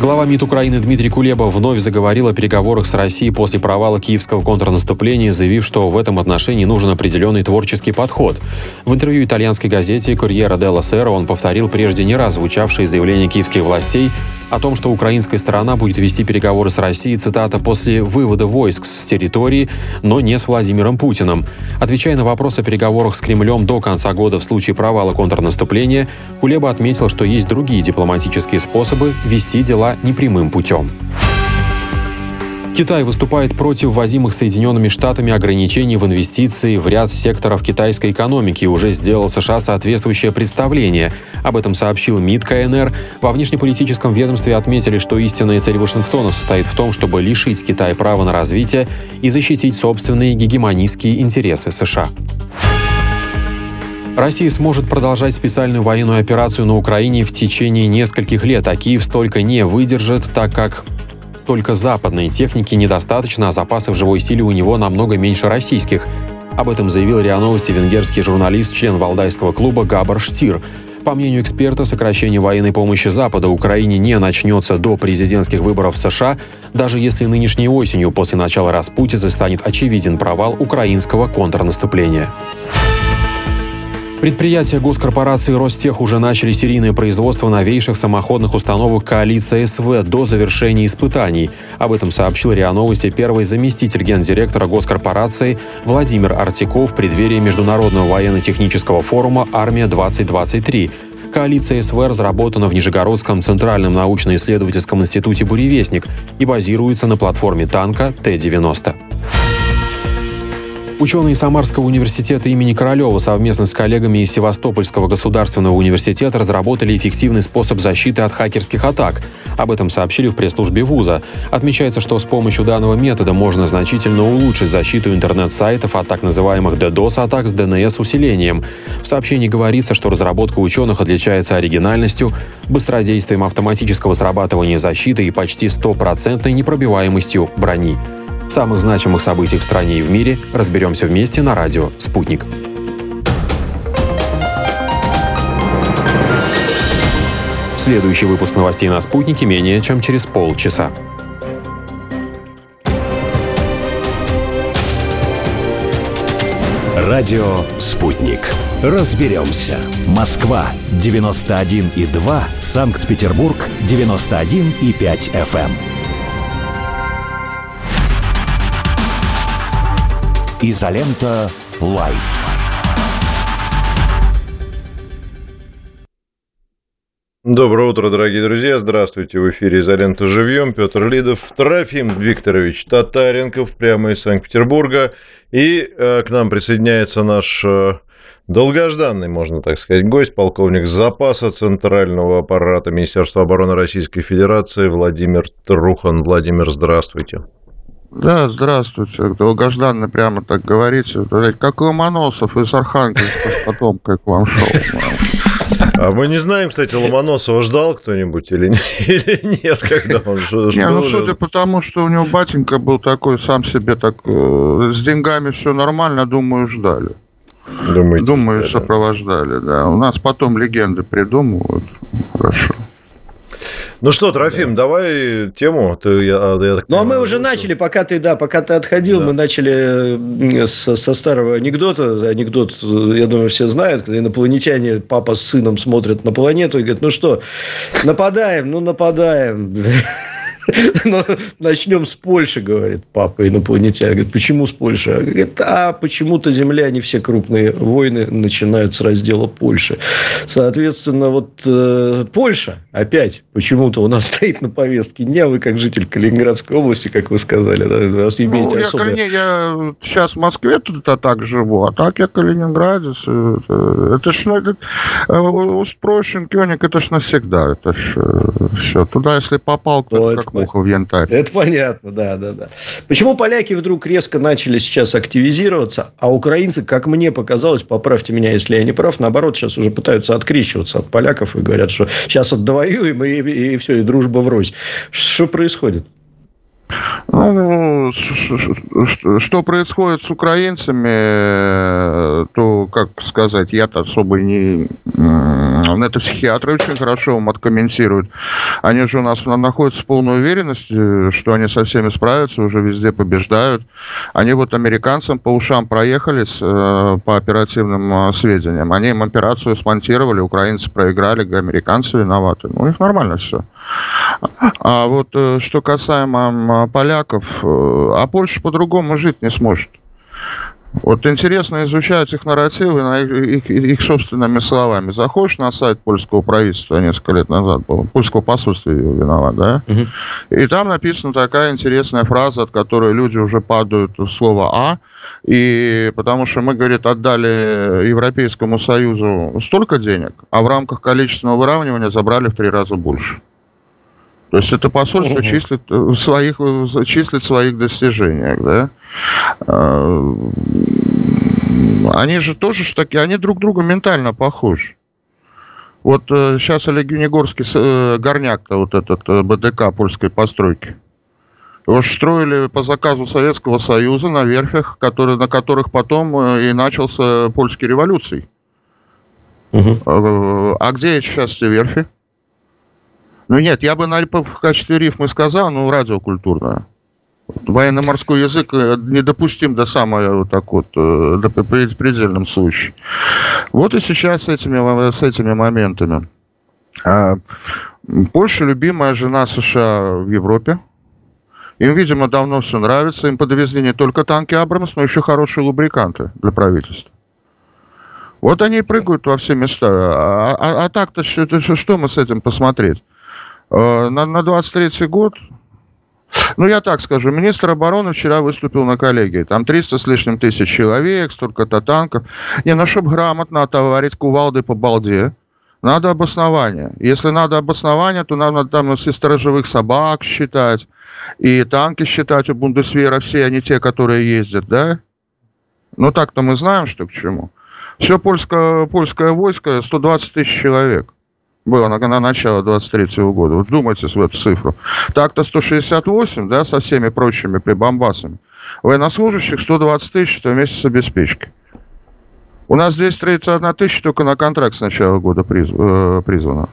Глава МИД Украины Дмитрий Кулеба вновь заговорил о переговорах с Россией после провала киевского контрнаступления, заявив, что в этом отношении нужен определенный творческий подход. В интервью итальянской газете «Корьера делла Сера» он повторил прежде не раз звучавшие заявления киевских властей о том, что украинская сторона будет вести переговоры с Россией, цитата, «после вывода войск с территории, но не с Владимиром Путиным». Отвечая на вопрос о переговорах с Кремлем до конца года в случае провала контрнаступления, Кулеба отметил, что есть другие дипломатические способы вести дела непрямым путем. Китай выступает против вводимых Соединенными Штатами ограничений в инвестиции в ряд секторов китайской экономики и уже сделал США соответствующее представление. Об этом сообщил МИД КНР. Во внешнеполитическом ведомстве отметили, что истинная цель Вашингтона состоит в том, чтобы лишить Китая права на развитие и защитить собственные гегемонистские интересы США. Россия сможет продолжать специальную военную операцию на Украине в течение нескольких лет, а Киев столько не выдержит, так как только западной техники недостаточно, а запасов живой силы у него намного меньше российских. Об этом заявил РИА Новости венгерский журналист, член Валдайского клуба Габар Штир. По мнению эксперта, сокращение военной помощи Запада Украине не начнется до президентских выборов в США, даже если нынешней осенью после начала распутицы станет очевиден провал украинского контрнаступления. Предприятия госкорпорации Ростех уже начали серийное производство новейших самоходных установок коалиции СВ до завершения испытаний. Об этом сообщил РИА Новости первый заместитель гендиректора госкорпорации Владимир Артиков в преддверии Международного военно-технического форума «Армия-2023». Коалиция СВ разработана в Нижегородском Центральном научно-исследовательском институте «Буревестник» и базируется на платформе танка Т-90. Ученые Самарского университета имени Королева совместно с коллегами из Севастопольского государственного университета разработали эффективный способ защиты от хакерских атак. Об этом сообщили в пресс-службе вуза. Отмечается, что с помощью данного метода можно значительно улучшить защиту интернет-сайтов от так называемых DDoS-атак с DNS-усилением. В сообщении говорится, что разработка ученых отличается оригинальностью, быстродействием автоматического срабатывания защиты и почти стопроцентной непробиваемостью брони самых значимых событий в стране и в мире разберемся вместе на радио «Спутник». Следующий выпуск новостей на «Спутнике» менее чем через полчаса. Радио «Спутник». Разберемся. Москва, 91,2. Санкт-Петербург, 91,5 FM. Изолента Live. Доброе утро, дорогие друзья. Здравствуйте. В эфире «Изолента живьем». Петр Лидов, Трофим Викторович Татаренков, прямо из Санкт-Петербурга. И э, к нам присоединяется наш э, долгожданный, можно так сказать, гость, полковник запаса Центрального аппарата Министерства обороны Российской Федерации Владимир Трухан. Владимир, здравствуйте. Да, здравствуйте. Долгожданно прямо так говорите. Как Ломоносов из Архангельска потом как вам шел. А мы не знаем, кстати, Ломоносова ждал кто-нибудь или, или нет, когда он Не, ну, судя по тому, что у него батенька был такой, сам себе так, э, с деньгами все нормально, думаю, ждали. Думаете, Думаю, сопровождали, да. У нас потом легенды придумывают. Хорошо. Ну что, Трофим, да. давай тему. Ты, я, я так ну, а мы уже что... начали, пока ты, да, пока ты отходил, да. мы начали со, со старого анекдота. Анекдот, я думаю, все знают, когда инопланетяне, папа с сыном смотрят на планету и говорят, ну что, нападаем, ну нападаем. (laughs) (laughs) Но начнем с Польши, говорит папа инопланетянин. Говорит, почему с Польши? Говорит, а почему-то Земля, не все крупные войны начинают с раздела Польши. Соответственно, вот э, Польша опять почему-то у нас (laughs) стоит на повестке дня. Вы как житель Калининградской области, как вы сказали, да, вы имеете ну, особое... я, я сейчас в Москве тут а так живу, а так я Калининградец. Это, это ж ну, это, Устпрощен, Кёник, это ж навсегда. Это ж э, все. Туда, если попал кто-то, как муха в янтарь. Это понятно, да, да, да. Почему поляки вдруг резко начали сейчас активизироваться, а украинцы, как мне показалось, поправьте меня, если я не прав, наоборот, сейчас уже пытаются открещиваться от поляков и говорят, что сейчас отдовоюем, и, и, и все, и дружба врозь. Что происходит? Ну, что происходит с украинцами, то, как сказать, я-то особо не... Это психиатры очень хорошо вам откомментируют. Они же у нас находятся в полной уверенности, что они со всеми справятся, уже везде побеждают. Они вот американцам по ушам проехались э, по оперативным э, сведениям. Они им операцию смонтировали, украинцы проиграли, американцы виноваты. Ну, у них нормально все. А вот э, что касаемо поляков, э, а Польша по-другому жить не сможет. Вот интересно изучать их нарративы их, их, их собственными словами. Заходишь на сайт польского правительства несколько лет назад, было, польского посольства виноват, да? Угу. И там написана такая интересная фраза, от которой люди уже падают в слово «а», и потому что мы, говорит, отдали Европейскому Союзу столько денег, а в рамках количественного выравнивания забрали в три раза больше. То есть это посольство угу. числит, в своих, числит в своих достижениях, да. А, они же тоже ж таки, они друг другу ментально похожи. Вот сейчас э, Олег Юнигорский, э, горняк-то вот этот э, БДК польской постройки. Его строили по заказу Советского Союза на верфях, которые, на которых потом и начался польский революций. Угу. А где сейчас эти верфи? Ну нет, я бы на, в качестве рифмы сказал, ну, радиокультурная. Военно-морской язык э, недопустим до самого вот так вот, э, до предельном случае. Вот и сейчас с этими, с этими моментами. А, Польша любимая жена США в Европе. Им, видимо, давно все нравится. Им подвезли не только танки Абрамс, но еще хорошие лубриканты для правительства. Вот они и прыгают во все места. А, а, а так-то что, что мы с этим посмотреть? Э, на, на 23 год, ну, я так скажу, министр обороны вчера выступил на коллегии. Там 300 с лишним тысяч человек, столько-то танков. Не, ну, чтобы грамотно отоварить кувалды по балде, надо обоснование. Если надо обоснование, то надо там и сторожевых собак считать, и танки считать у Бундесвера, все они те, которые ездят, да? Ну, так-то мы знаем, что к чему. Все польское, польское войско 120 тысяч человек было на, на начало 23 года. Вот вдумайтесь в эту цифру. Так-то 168, да, со всеми прочими прибамбасами. Военнослужащих 120 тысяч, это вместе с обеспечкой. У нас 231 тысяча только на контракт с начала года приз, э, призвано.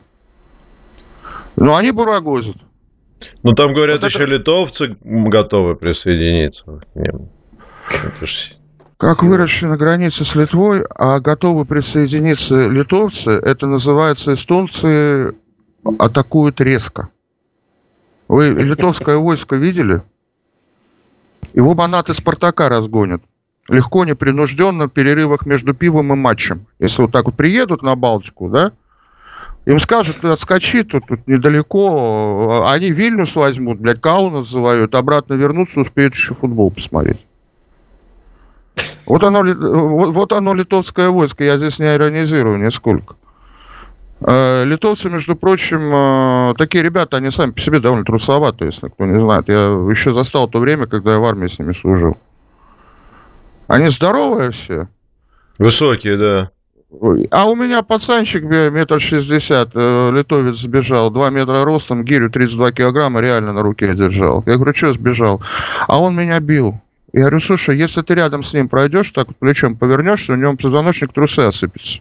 Ну, они бурагозят. Ну, там, говорят, вот еще это... литовцы готовы присоединиться к ним. Это же как выросли на границе с Литвой, а готовы присоединиться литовцы, это называется эстонцы атакуют резко. Вы литовское войско видели? Его банаты Спартака разгонят. Легко, непринужденно, в перерывах между пивом и матчем. Если вот так вот приедут на Балтику, да, им скажут, отскочи, тут, тут недалеко. Они Вильнюс возьмут, блядь, Каунас завоюют, обратно вернутся, успеют еще футбол посмотреть. Вот оно, вот, вот оно литовское войско, я здесь не иронизирую нисколько. Э, литовцы, между прочим, э, такие ребята, они сами по себе довольно трусоваты, если кто не знает. Я еще застал то время, когда я в армии с ними служил. Они здоровые все. Высокие, да. А у меня пацанчик метр шестьдесят, э, литовец сбежал, два метра ростом, гирю 32 килограмма реально на руке держал. Я говорю, что сбежал? А он меня бил. Я говорю, слушай, если ты рядом с ним пройдешь, так плечом повернешься, у него позвоночник трусы осыпется.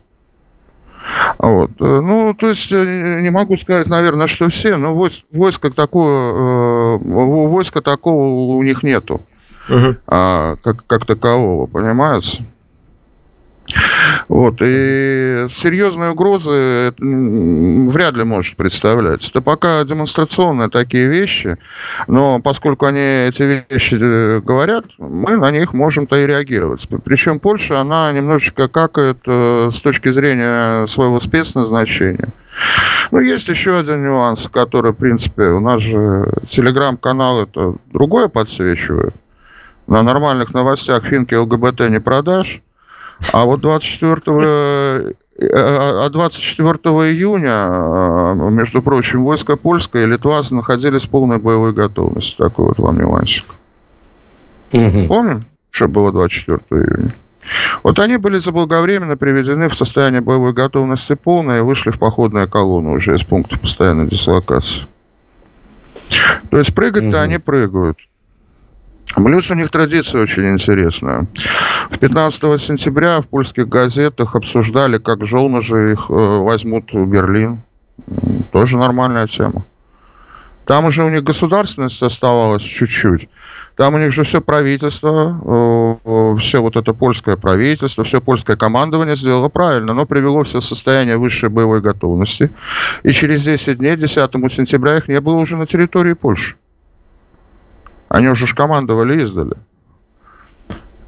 Вот. Э, ну, то есть, э, не могу сказать, наверное, что все, но войск, войска, такого, э, войска такого у них нету, uh-huh. а, как, как такового, понимаете? Вот, и серьезные угрозы вряд ли может представлять. Это пока демонстрационные такие вещи, но поскольку они эти вещи э, говорят, мы на них можем-то и реагировать. Причем Польша, она немножечко какает э, с точки зрения своего спецназначения. Ну, есть еще один нюанс, который, в принципе, у нас же телеграм-канал это другое подсвечивает. На нормальных новостях финки ЛГБТ не продашь. А вот 24 а 24 июня, а, между прочим, войска польское и Литва находились в полной боевой готовности. Такой вот вам нюансик. Угу. Помним, что было 24 июня? Вот они были заблаговременно приведены в состояние боевой готовности полной и вышли в походную колонну уже из пункта постоянной дислокации. То есть прыгать-то угу. они прыгают. Плюс у них традиция очень интересная. 15 сентября в польских газетах обсуждали, как же их э, возьмут в Берлин. Тоже нормальная тема. Там уже у них государственность оставалась чуть-чуть. Там у них же все правительство, э, э, все вот это польское правительство, все польское командование сделало правильно, но привело все в состояние высшей боевой готовности. И через 10 дней, 10 сентября, их не было уже на территории Польши. Они уже ж командовали издали.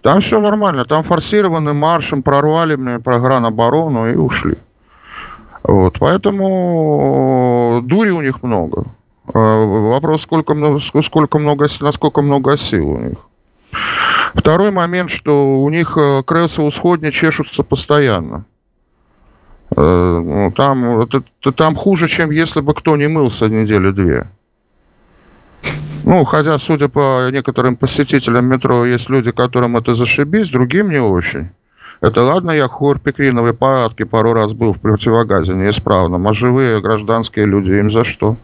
Там все нормально. Там форсированным маршем прорвали мне оборону и ушли. Вот, поэтому дури у них много. А, вопрос, сколько сколько много, насколько много сил у них. Второй момент, что у них э, крессы усходни чешутся постоянно. Э, ну, там, там хуже, чем если бы кто не мылся недели две. Ну, хотя, судя по некоторым посетителям метро, есть люди, которым это зашибись, другим не очень. Это ладно, я хлорпикриновой палатки пару раз был в противогазе неисправном, а живые гражданские люди им за что?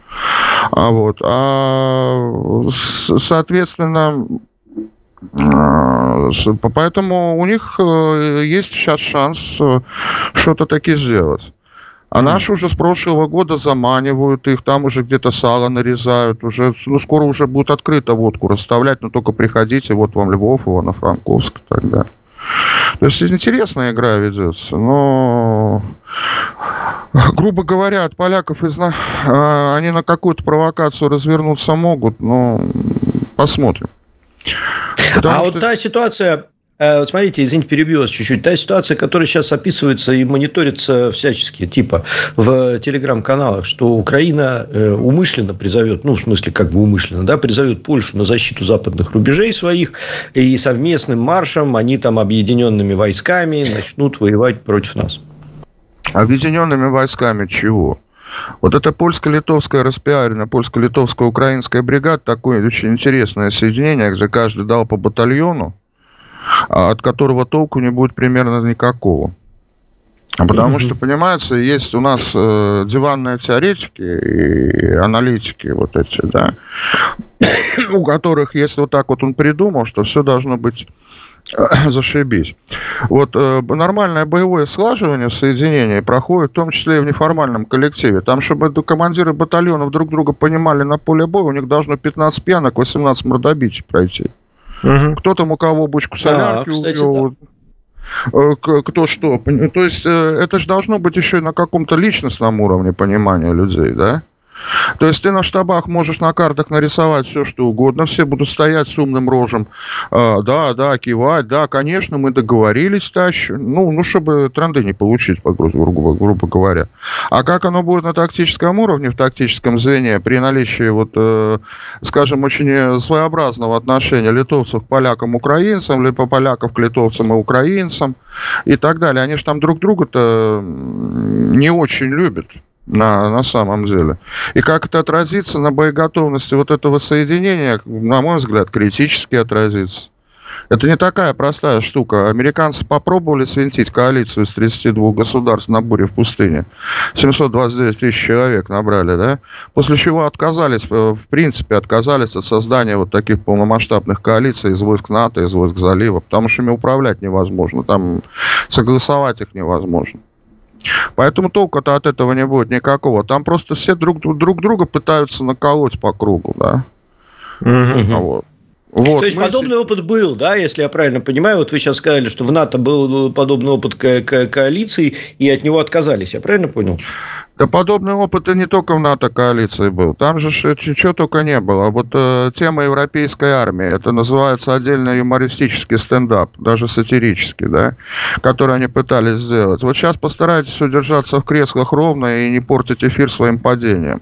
А вот, а, соответственно, а, поэтому у них э, есть сейчас шанс э, что-то таки сделать. А наши уже с прошлого года заманивают их, там уже где-то сало нарезают, уже, ну, скоро уже будут открыто водку расставлять, но только приходите, вот вам Львов, Ивано-Франковск и так далее. То есть интересная игра ведется, но, грубо говоря, от поляков изна... А, они на какую-то провокацию развернуться могут, но посмотрим. Потому а что... вот та ситуация, вот смотрите, извините, перебью вас чуть-чуть. Та ситуация, которая сейчас описывается и мониторится всячески, типа в телеграм-каналах, что Украина э, умышленно призовет, ну, в смысле, как бы умышленно, да, призовет Польшу на защиту западных рубежей своих, и совместным маршем они там объединенными войсками начнут воевать против нас. Объединенными войсками чего? Вот это польско-литовская распиарена, польско-литовская украинская бригада, такое очень интересное соединение, где каждый дал по батальону, от которого толку не будет примерно никакого. Потому mm-hmm. что, понимаете, есть у нас э, диванные теоретики и аналитики вот эти, да, (coughs) у которых, если вот так вот он придумал, что все должно быть э, (coughs) зашибись. Вот э, нормальное боевое слаживание в соединении проходит в том числе и в неформальном коллективе. Там, чтобы командиры батальонов друг друга понимали на поле боя, у них должно 15 пьянок, 18 мордобитий пройти. Угу. Кто там у кого бочку солярки да, кстати, увел. Да. Кто что. То есть э, это же должно быть еще на каком-то личностном уровне понимания людей, да? То есть ты на штабах можешь на картах нарисовать все, что угодно, все будут стоять с умным рожем, а, да, да, кивать, да, конечно, мы договорились, тащ, ну, ну, чтобы тренды не получить, грубо, грубо говоря. А как оно будет на тактическом уровне, в тактическом звене, при наличии, вот, э, скажем, очень своеобразного отношения литовцев к полякам, украинцам, либо поляков к литовцам и украинцам и так далее, они же там друг друга-то не очень любят на, на самом деле. И как это отразится на боеготовности вот этого соединения, на мой взгляд, критически отразится. Это не такая простая штука. Американцы попробовали свинтить коалицию из 32 государств на буре в пустыне. 729 тысяч человек набрали, да? После чего отказались, э, в принципе, отказались от создания вот таких полномасштабных коалиций из войск НАТО, из войск залива, потому что ими управлять невозможно, там согласовать их невозможно. Поэтому толку-то от этого не будет никакого. Там просто все друг, друг друга пытаются наколоть по кругу, да. Угу. Вот. Вот, То есть мы... подобный опыт был, да, если я правильно понимаю. Вот вы сейчас сказали, что в НАТО был подобный опыт ко- ко- коалиции, и от него отказались. Я правильно понял? Да подобный опыт и не только в НАТО коалиции был. Там же чего только не было. Вот э, тема европейской армии, это называется отдельно юмористический стендап, даже сатирический, да, который они пытались сделать. Вот сейчас постарайтесь удержаться в креслах ровно и не портить эфир своим падением.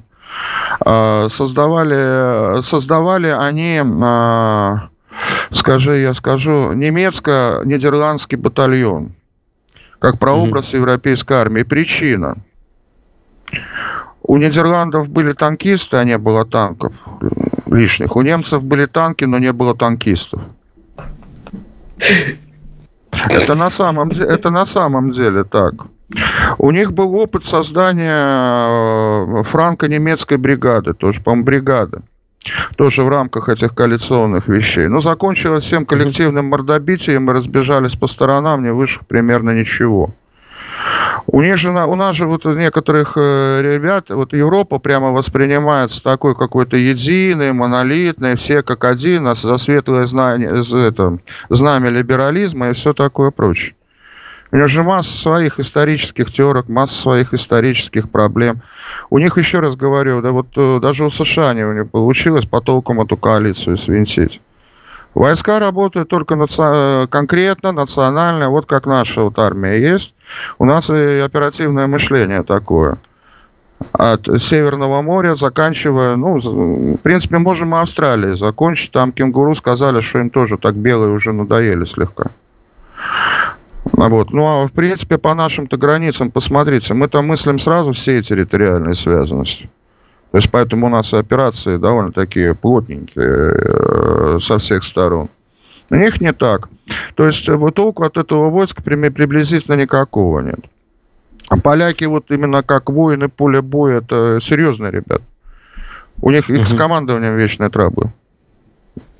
А, создавали, создавали они, а, скажи, я скажу, немецко-нидерландский батальон, как прообраз mm-hmm. европейской армии. Причина. У Нидерландов были танкисты, а не было танков лишних. У немцев были танки, но не было танкистов. Это на самом, это на самом деле так. У них был опыт создания э, франко-немецкой бригады, тоже, по-моему, бригады. Тоже в рамках этих коалиционных вещей. Но закончилось всем коллективным мордобитием и разбежались по сторонам, не выше примерно ничего. У них же, у нас же вот некоторых э, ребят, вот Европа прямо воспринимается такой какой-то единый, монолитный, все как один, а за светлое знание, это, знамя либерализма и все такое прочее. У них же масса своих исторических теорок, масса своих исторических проблем. У них, еще раз говорю, да вот э, даже у США не, не получилось по толком эту коалицию свинтить. Войска работают только наци... конкретно, национально, вот как наша вот армия есть. У нас и оперативное мышление такое. От Северного моря, заканчивая, ну, в принципе, можем и Австралии закончить. Там кенгуру сказали, что им тоже так белые уже надоели слегка. Вот. Ну, а в принципе, по нашим-то границам, посмотрите, мы там мыслим сразу все территориальные связанности. То есть, поэтому у нас операции довольно такие плотненькие э, со всех сторон. У них не так. То есть, э, вот толку от этого войска приблизительно никакого нет. А поляки вот именно как воины поля боя, это серьезные ребят. У них их с командованием вечные траблы.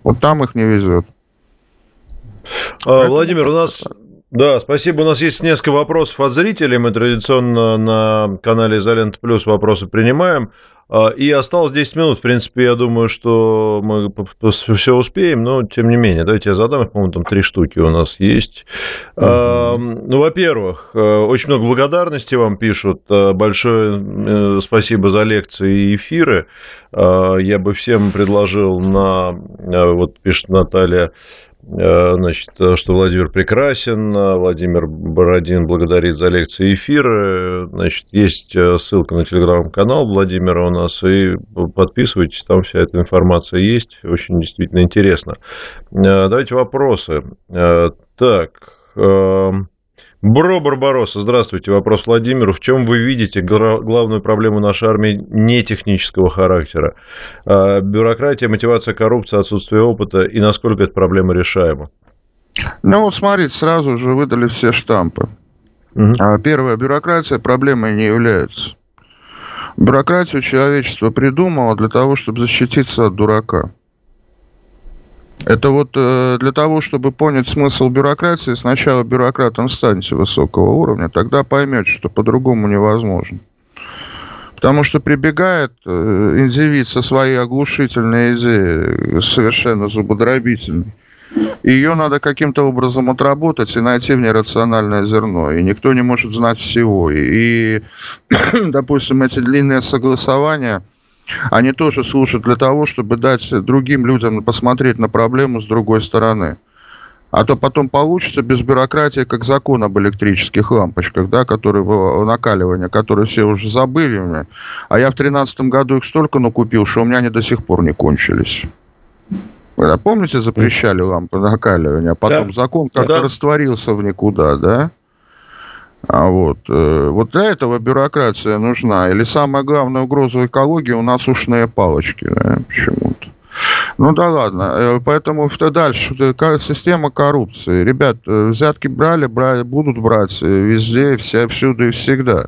Вот там их не везет. А, Владимир, у нас да, спасибо. У нас есть несколько вопросов от зрителей. Мы традиционно на канале Изолента Плюс вопросы принимаем. А, и осталось 10 минут. В принципе, я думаю, что мы все успеем, но тем не менее, давайте я задам их, по-моему, там три штуки у нас есть. Mm-hmm. Ну, во-первых, э, очень много благодарности вам пишут. Э, большое э, спасибо за лекции и эфиры. Я бы всем предложил на, вот пишет Наталья, значит, э, что Владимир прекрасен, э, Владимир Бородин благодарит за лекции и эфиры. Значит, есть ссылка на телеграм-канал Владимира у нас, и подписывайтесь, там вся эта информация есть, очень действительно интересно. Давайте вопросы. Так, эм, Бро Барбароса, здравствуйте. Вопрос Владимиру. В чем вы видите главную проблему нашей армии не технического характера? А, бюрократия, мотивация, коррупция, отсутствие опыта и насколько эта проблема решаема? Ну вот смотрите, сразу же выдали все штампы. Угу. Первое, бюрократия проблемой не является. Бюрократию человечество придумало для того, чтобы защититься от дурака. Это вот э, для того, чтобы понять смысл бюрократии, сначала бюрократом станьте высокого уровня, тогда поймете, что по-другому невозможно. Потому что прибегает э, индивид со своей оглушительной идеей, совершенно зубодробительной. Ее надо каким-то образом отработать и найти в ней рациональное зерно. И никто не может знать всего. И, и (coughs) допустим, эти длинные согласования – Они тоже слушают для того, чтобы дать другим людям посмотреть на проблему с другой стороны. А то потом получится без бюрократии, как закон об электрических лампочках, да, которые накаливание, которые все уже забыли. А я в 2013 году их столько накупил, что у меня они до сих пор не кончились. Помните, запрещали лампы накаливания, а потом да. закон как-то да. растворился в никуда, да? А вот, э, вот для этого бюрократия нужна. Или самая главная угроза экологии у нас ушные палочки, да, почему-то. Ну да ладно. Э, поэтому что дальше? Система коррупции. Ребят, э, взятки брали, брали, будут брать э, везде, все, всюду и всегда.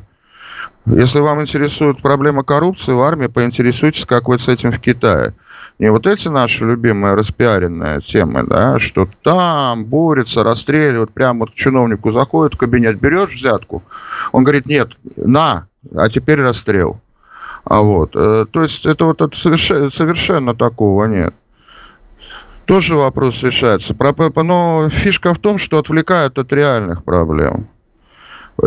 Если вам интересует проблема коррупции в армии, поинтересуйтесь, как вы с этим в Китае. Не вот эти наши любимые распиаренные темы, да, что там борется, расстреливают, прямо вот к чиновнику заходит в кабинет, берешь взятку, он говорит, нет, на, а теперь расстрел. А вот, э, то есть это вот это совершенно, совершенно такого нет. Тоже вопрос решается. Но фишка в том, что отвлекают от реальных проблем.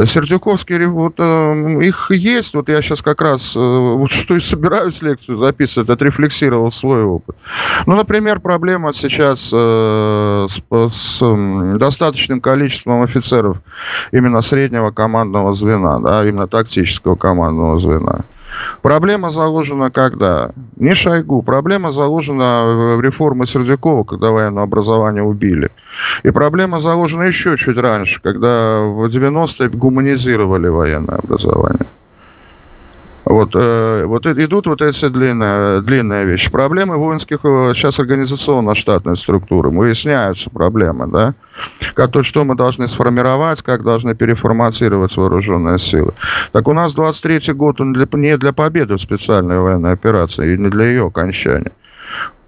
Сердюковский, вот, э, их есть, вот я сейчас как раз, э, вот что и собираюсь лекцию записывать, отрефлексировал свой опыт. Ну, например, проблема сейчас э, с, с э, достаточным количеством офицеров именно среднего командного звена, да, именно тактического командного звена. Проблема заложена когда? Не Шойгу. Проблема заложена в реформе Сердюкова, когда военное образование убили. И проблема заложена еще чуть раньше, когда в 90-е гуманизировали военное образование. Вот, э, вот идут вот эти длинные, длинные вещи. Проблемы воинских, э, сейчас организационно-штатной структуры, выясняются проблемы, да, как то, что мы должны сформировать, как должны переформатировать вооруженные силы. Так у нас 23-й год, он для, не для победы в специальной военной операции, и не для ее окончания.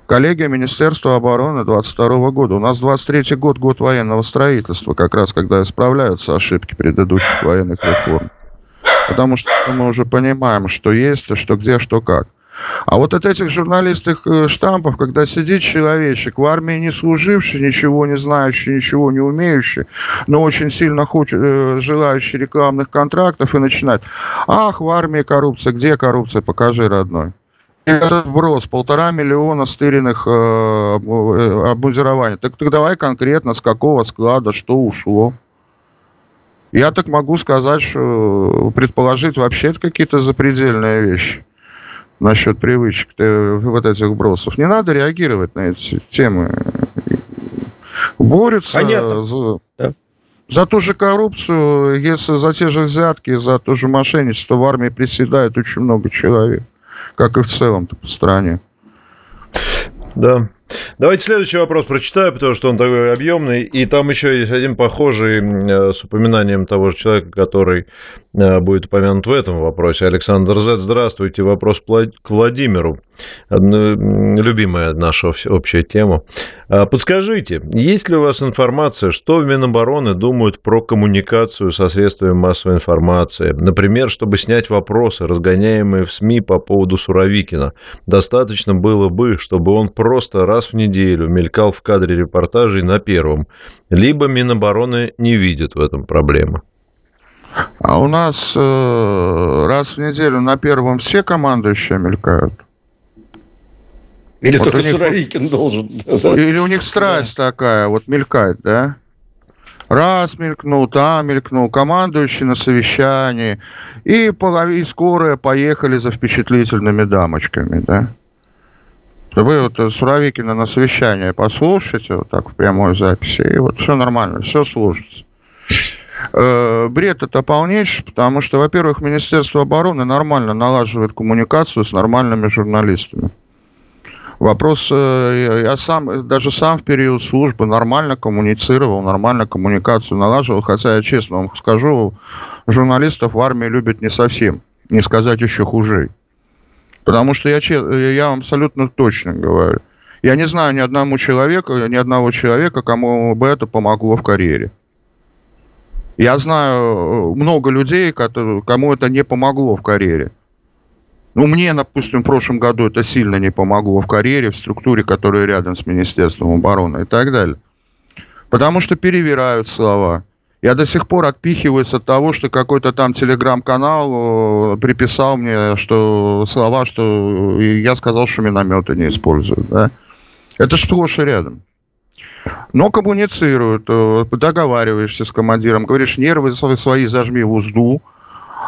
Коллегия Министерства обороны 22 года. У нас 23 год, год военного строительства, как раз когда исправляются ошибки предыдущих военных реформ. Потому что мы уже понимаем, что есть, что где, что как. А вот от этих журналистских э, штампов, когда сидит человечек, в армии не служивший, ничего не знающий, ничего не умеющий, но очень сильно хочет, э, желающий рекламных контрактов и начинает, ах, в армии коррупция, где коррупция, покажи, родной. И этот вброс, полтора миллиона стыренных э, э обмундирований. Так, так давай конкретно, с какого склада, что ушло. Я так могу сказать, что предположить вообще какие-то запредельные вещи насчет привычек вот этих бросов. Не надо реагировать на эти темы. Борются за, да. за ту же коррупцию, если за те же взятки, за то же мошенничество в армии приседает очень много человек, как и в целом-то по стране. Да. Давайте следующий вопрос прочитаю, потому что он такой объемный. И там еще есть один похожий э, с упоминанием того же человека, который э, будет упомянут в этом вопросе. Александр Зет, здравствуйте. Вопрос к Владимиру. Любимая наша общая тема. А, подскажите, есть ли у вас информация, что в Минобороны думают про коммуникацию со средствами массовой информации? Например, чтобы снять вопросы, разгоняемые в СМИ по поводу Суровикина. Достаточно было бы, чтобы он просто раз в неделю мелькал в кадре репортажей на первом. Либо Минобороны не видят в этом проблемы. А у нас э, раз в неделю на первом все командующие мелькают? Или вот только Суровикин должен. Или у них страсть да. такая, вот мелькать, да? Раз мелькнул, там мелькнул, командующий на совещании. И, полови, скорая поехали за впечатлительными дамочками, да? Вы вот Суровикина на совещание послушайте, вот так в прямой записи, и вот все нормально, все слушается. Э, бред это полнейший, потому что, во-первых, Министерство обороны нормально налаживает коммуникацию с нормальными журналистами. Вопрос, э, я сам, даже сам в период службы нормально коммуницировал, нормально коммуникацию налаживал, хотя я честно вам скажу, журналистов в армии любят не совсем, не сказать еще хуже. Потому что я, я вам абсолютно точно говорю, я не знаю ни одному человеку, ни одного человека, кому бы это помогло в карьере. Я знаю э, много людей, кому это не помогло в карьере. Ну, мне, допустим, в прошлом году это сильно не помогло в карьере, в структуре, которая рядом с Министерством обороны и так далее. Потому что перевирают слова. Я до сих пор отпихиваюсь от того, что какой-то там телеграм-канал э, приписал мне что слова, что я сказал, что минометы не используют. Да? Это сплошь и рядом. Но коммуницируют, э, договариваешься с командиром, говоришь, нервы свои зажми в узду,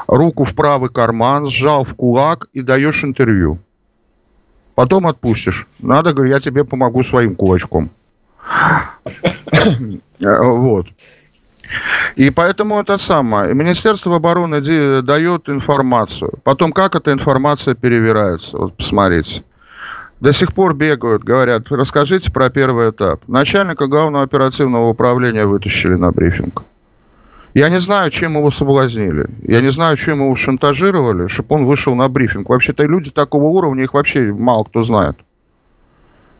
руку в правый карман, сжал в кулак и даешь интервью. Потом отпустишь. Надо, говорю, я тебе помогу своим кулачком. (coughs) Вот. И поэтому это самое. Министерство обороны дает информацию. Потом, как эта информация перевирается? Вот посмотрите. До сих пор бегают, говорят, расскажите про первый этап. Начальника главного оперативного управления вытащили на брифинг. Я не знаю, чем его соблазнили. Я не знаю, чем его шантажировали, чтобы он вышел на брифинг. Вообще-то люди такого уровня, их вообще мало кто знает.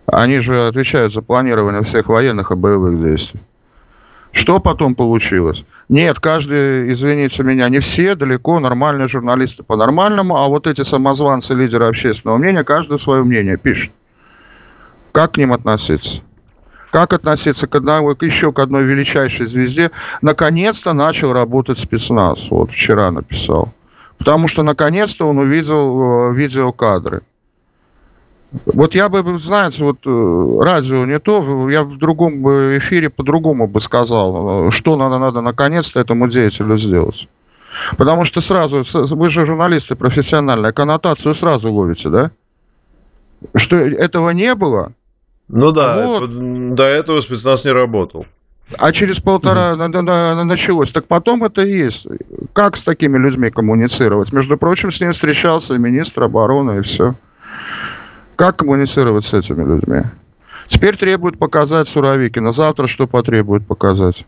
Они же отвечают за планирование всех военных и боевых действий. Что потом получилось? Нет, каждый, извините меня, не все, далеко нормальные журналисты по-нормальному, а вот эти самозванцы, лидеры общественного мнения, каждый свое мнение пишет. Как к ним относиться? Как относиться к, одной, еще к одной величайшей звезде? Наконец-то начал работать спецназ. Вот вчера написал. Потому что наконец-то он увидел э, видеокадры. Вот я бы, знаете, вот э, радио не то, я в другом эфире по-другому бы сказал, что надо, надо наконец-то этому деятелю сделать. Потому что сразу, вы же журналисты профессиональные, коннотацию сразу ловите, да? Что этого не было? Ну да, вот. до этого спецназ не работал. А через полтора mm-hmm. началось. Так потом это и есть. Как с такими людьми коммуницировать? Между прочим, с ним встречался министр обороны и все. Как коммуницировать с этими людьми? Теперь требуют показать Суровикина. Завтра что потребуют показать?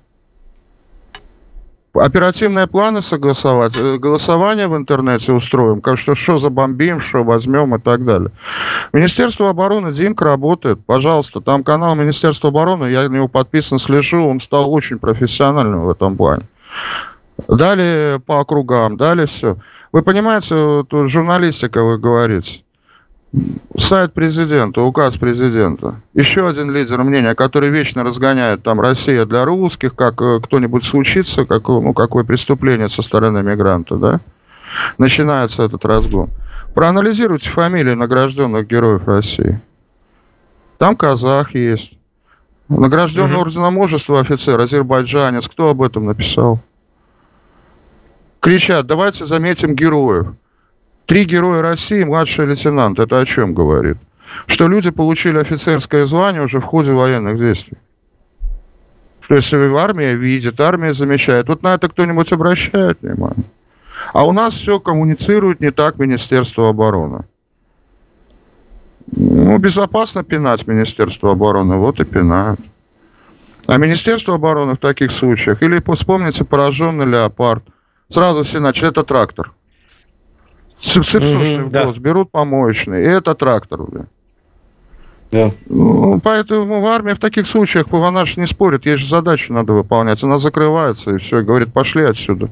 Оперативные планы согласовать, э, голосование в интернете устроим, как что, что забомбим, что возьмем и так далее. Министерство обороны, Димка работает, пожалуйста, там канал Министерства обороны, я на него подписан, слежу, он стал очень профессиональным в этом плане. Далее по округам, далее все. Вы понимаете, вот, журналистика, вы говорите, сайт президента, указ президента. Еще один лидер мнения, который вечно разгоняет там Россия для русских, как э, кто-нибудь случится, как, ну, какое преступление со стороны мигранта, да? Начинается этот разгон. Проанализируйте фамилии награжденных героев России. Там казах есть. Награжденный угу. орденом мужества офицер, азербайджанец. Кто об этом написал? Кричат, давайте заметим героев. Три героя России, младший лейтенант. Это о чем говорит? Что люди получили офицерское звание уже в ходе военных действий. То есть армия видит, армия замечает. Вот на это кто-нибудь обращает внимание? А у нас все коммуницирует не так Министерство обороны. Ну, безопасно пинать Министерство обороны, вот и пинают. А Министерство обороны в таких случаях, или вспомните пораженный леопард, сразу все начали, это трактор. Сыпсошный mm-hmm, да. берут помоечный. И это трактор, бля. Да. Ну, поэтому в армии в таких случаях она же не спорит, ей же задачу надо выполнять. Она закрывается и все, и говорит, пошли отсюда,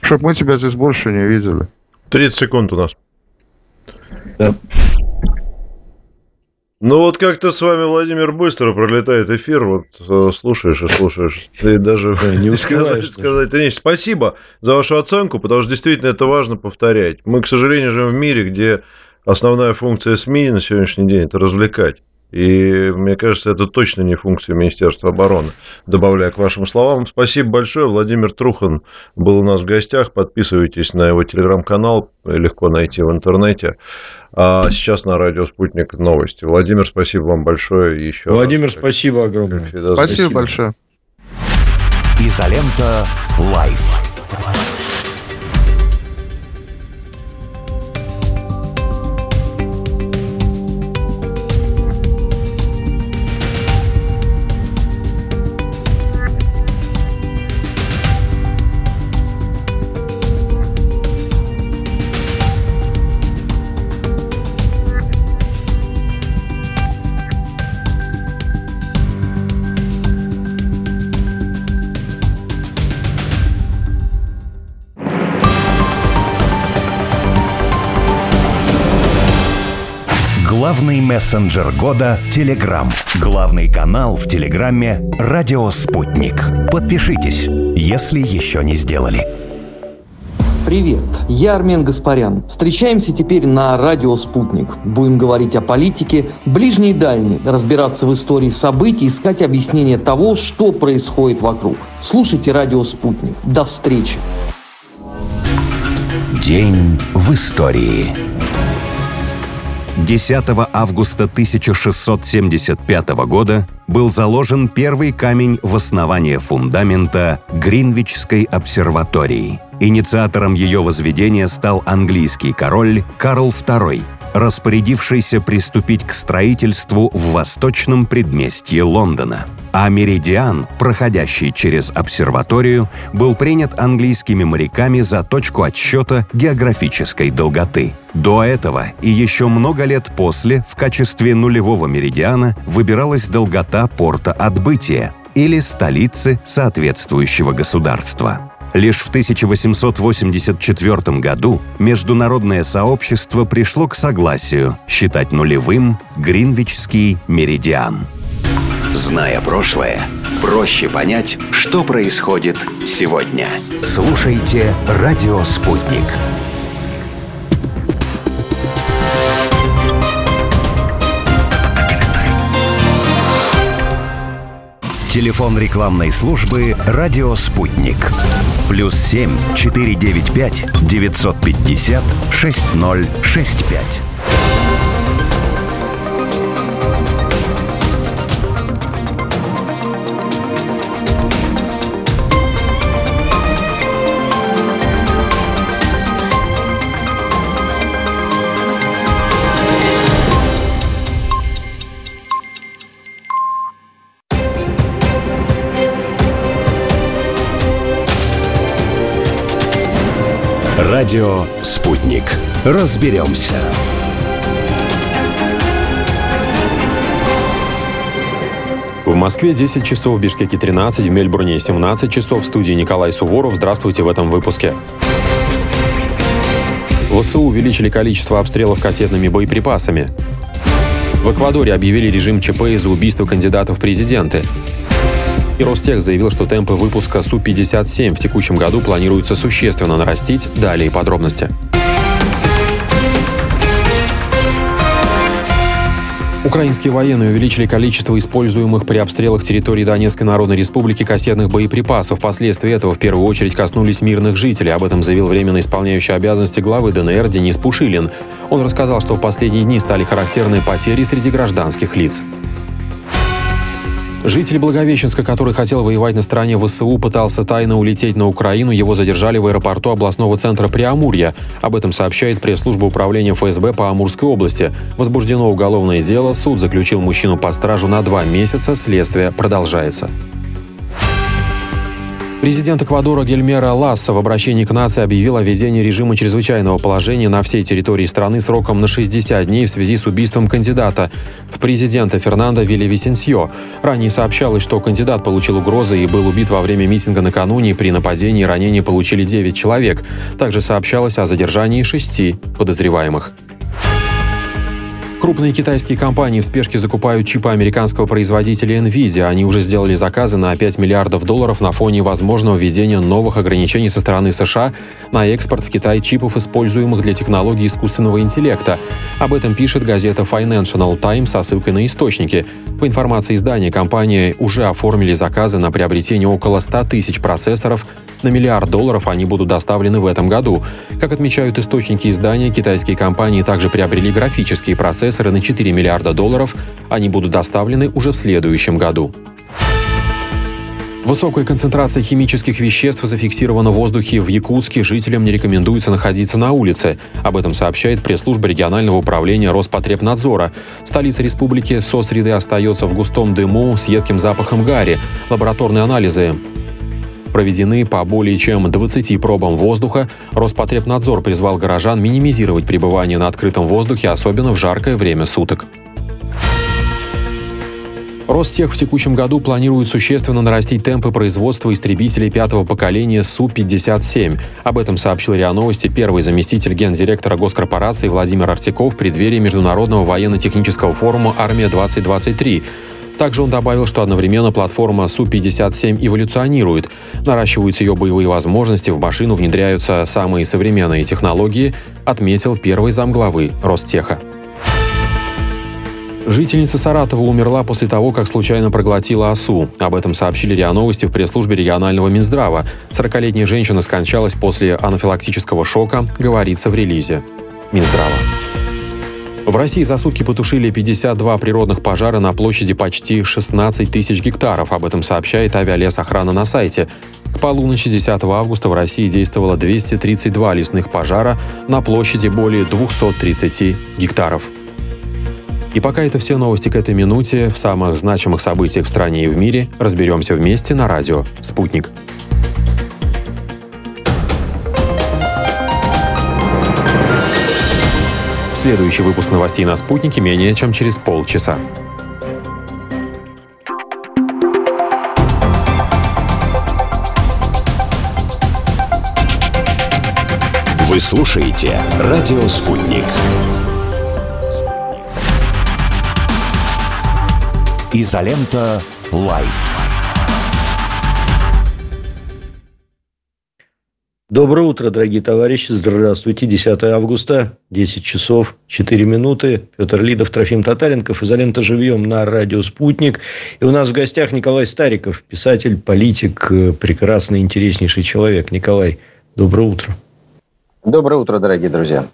чтобы мы тебя здесь больше не видели. 30 секунд у нас. Да. Ну вот как-то с вами, Владимир, быстро пролетает эфир, вот э, слушаешь и слушаешь, ты даже (laughs) не успеваешь сказать. Нет, спасибо за вашу оценку, потому что действительно это важно повторять. Мы, к сожалению, живем в мире, где основная функция СМИ на сегодняшний день – это развлекать. И мне кажется, это точно не функция Министерства обороны. Добавляя к вашим словам, спасибо большое. Владимир Трухан был у нас в гостях. Подписывайтесь на его телеграм-канал, легко найти в интернете. А сейчас на радио «Спутник» новости. Владимир, спасибо вам большое. Еще Владимир, раз. спасибо огромное. Спасибо, спасибо большое. Изолента Live. Главный мессенджер года – Телеграм. Главный канал в Телеграме – Радио Спутник. Подпишитесь, если еще не сделали. Привет, я Армен Гаспарян. Встречаемся теперь на радио «Спутник». Будем говорить о политике, ближней и дальней, разбираться в истории событий, искать объяснение того, что происходит вокруг. Слушайте радио «Спутник». До встречи. День в истории. 10 августа 1675 года был заложен первый камень в основание фундамента Гринвичской обсерватории. Инициатором ее возведения стал английский король Карл II, распорядившийся приступить к строительству в восточном предместье Лондона. А меридиан, проходящий через обсерваторию, был принят английскими моряками за точку отсчета географической долготы. До этого и еще много лет после в качестве нулевого меридиана выбиралась долгота порта отбытия или столицы соответствующего государства. Лишь в 1884 году международное сообщество пришло к согласию считать нулевым Гринвичский меридиан. Зная прошлое, проще понять, что происходит сегодня. Слушайте «Радио Спутник». Телефон рекламной службы «Радио Спутник». Плюс 7 495 950 6065. Радио «Спутник». Разберемся. В Москве 10 часов, в Бишкеке 13, в Мельбурне 17 часов. В студии Николай Суворов. Здравствуйте в этом выпуске. ВСУ увеличили количество обстрелов кассетными боеприпасами. В Эквадоре объявили режим ЧП из-за убийства кандидатов в президенты. И Ростех заявил, что темпы выпуска Су-57 в текущем году планируется существенно нарастить. Далее подробности. Украинские военные увеличили количество используемых при обстрелах территории Донецкой Народной Республики кассетных боеприпасов. Последствия этого в первую очередь коснулись мирных жителей. Об этом заявил временно исполняющий обязанности главы ДНР Денис Пушилин. Он рассказал, что в последние дни стали характерны потери среди гражданских лиц. Житель Благовещенска, который хотел воевать на стороне ВСУ, пытался тайно улететь на Украину. Его задержали в аэропорту областного центра Приамурья. Об этом сообщает пресс-служба управления ФСБ по Амурской области. Возбуждено уголовное дело. Суд заключил мужчину под стражу на два месяца. Следствие продолжается. Президент Эквадора Гельмера Ласса в обращении к нации объявил о введении режима чрезвычайного положения на всей территории страны сроком на 60 дней в связи с убийством кандидата в президента Фернандо Вильявисенсьо. Ранее сообщалось, что кандидат получил угрозы и был убит во время митинга накануне. При нападении ранения получили 9 человек. Также сообщалось о задержании шести подозреваемых. Крупные китайские компании в спешке закупают чипы американского производителя NVIDIA. Они уже сделали заказы на 5 миллиардов долларов на фоне возможного введения новых ограничений со стороны США на экспорт в Китай чипов, используемых для технологий искусственного интеллекта. Об этом пишет газета Financial Times со ссылкой на источники. По информации издания, компании уже оформили заказы на приобретение около 100 тысяч процессоров. На миллиард долларов они будут доставлены в этом году. Как отмечают источники издания, китайские компании также приобрели графические процессоры процессоры на 4 миллиарда долларов. Они будут доставлены уже в следующем году. Высокая концентрация химических веществ зафиксирована в воздухе в Якутске. Жителям не рекомендуется находиться на улице. Об этом сообщает пресс-служба регионального управления Роспотребнадзора. Столица республики со среды остается в густом дыму с едким запахом гари. Лабораторные анализы проведены по более чем 20 пробам воздуха. Роспотребнадзор призвал горожан минимизировать пребывание на открытом воздухе, особенно в жаркое время суток. Ростех в текущем году планирует существенно нарастить темпы производства истребителей пятого поколения Су-57. Об этом сообщил РИА Новости первый заместитель гендиректора госкорпорации Владимир Артиков в преддверии Международного военно-технического форума «Армия-2023». Также он добавил, что одновременно платформа Су-57 эволюционирует. Наращиваются ее боевые возможности, в машину внедряются самые современные технологии, отметил первый замглавы Ростеха. Жительница Саратова умерла после того, как случайно проглотила осу. Об этом сообщили РИА Новости в пресс-службе регионального Минздрава. 40-летняя женщина скончалась после анафилактического шока, говорится в релизе Минздрава. В России за сутки потушили 52 природных пожара на площади почти 16 тысяч гектаров. Об этом сообщает авиалесохрана на сайте. К полуночи 10 августа в России действовало 232 лесных пожара на площади более 230 гектаров. И пока это все новости к этой минуте, в самых значимых событиях в стране и в мире разберемся вместе на радио «Спутник». Следующий выпуск новостей на «Спутнике» менее чем через полчаса. Вы слушаете «Радио Спутник». Изолента Live. Доброе утро, дорогие товарищи. Здравствуйте. 10 августа, 10 часов, 4 минуты. Петр Лидов, Трофим Татаренков. Изолента живьем на радио «Спутник». И у нас в гостях Николай Стариков, писатель, политик, прекрасный, интереснейший человек. Николай, доброе утро. Доброе утро, дорогие друзья.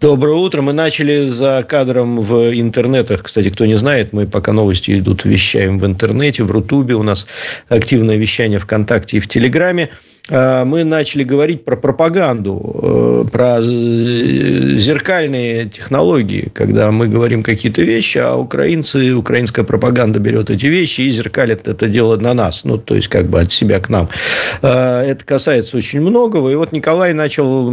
Доброе утро. Мы начали за кадром в интернетах. Кстати, кто не знает, мы пока новости идут, вещаем в интернете, в Рутубе. У нас активное вещание ВКонтакте и в Телеграме. А, мы начали говорить про пропаганду, э, про зеркальные технологии, когда мы говорим какие-то вещи, а украинцы, украинская пропаганда берет эти вещи и зеркалит это дело на нас, ну, то есть, как бы от себя к нам. А, это касается очень многого. И вот Николай начал,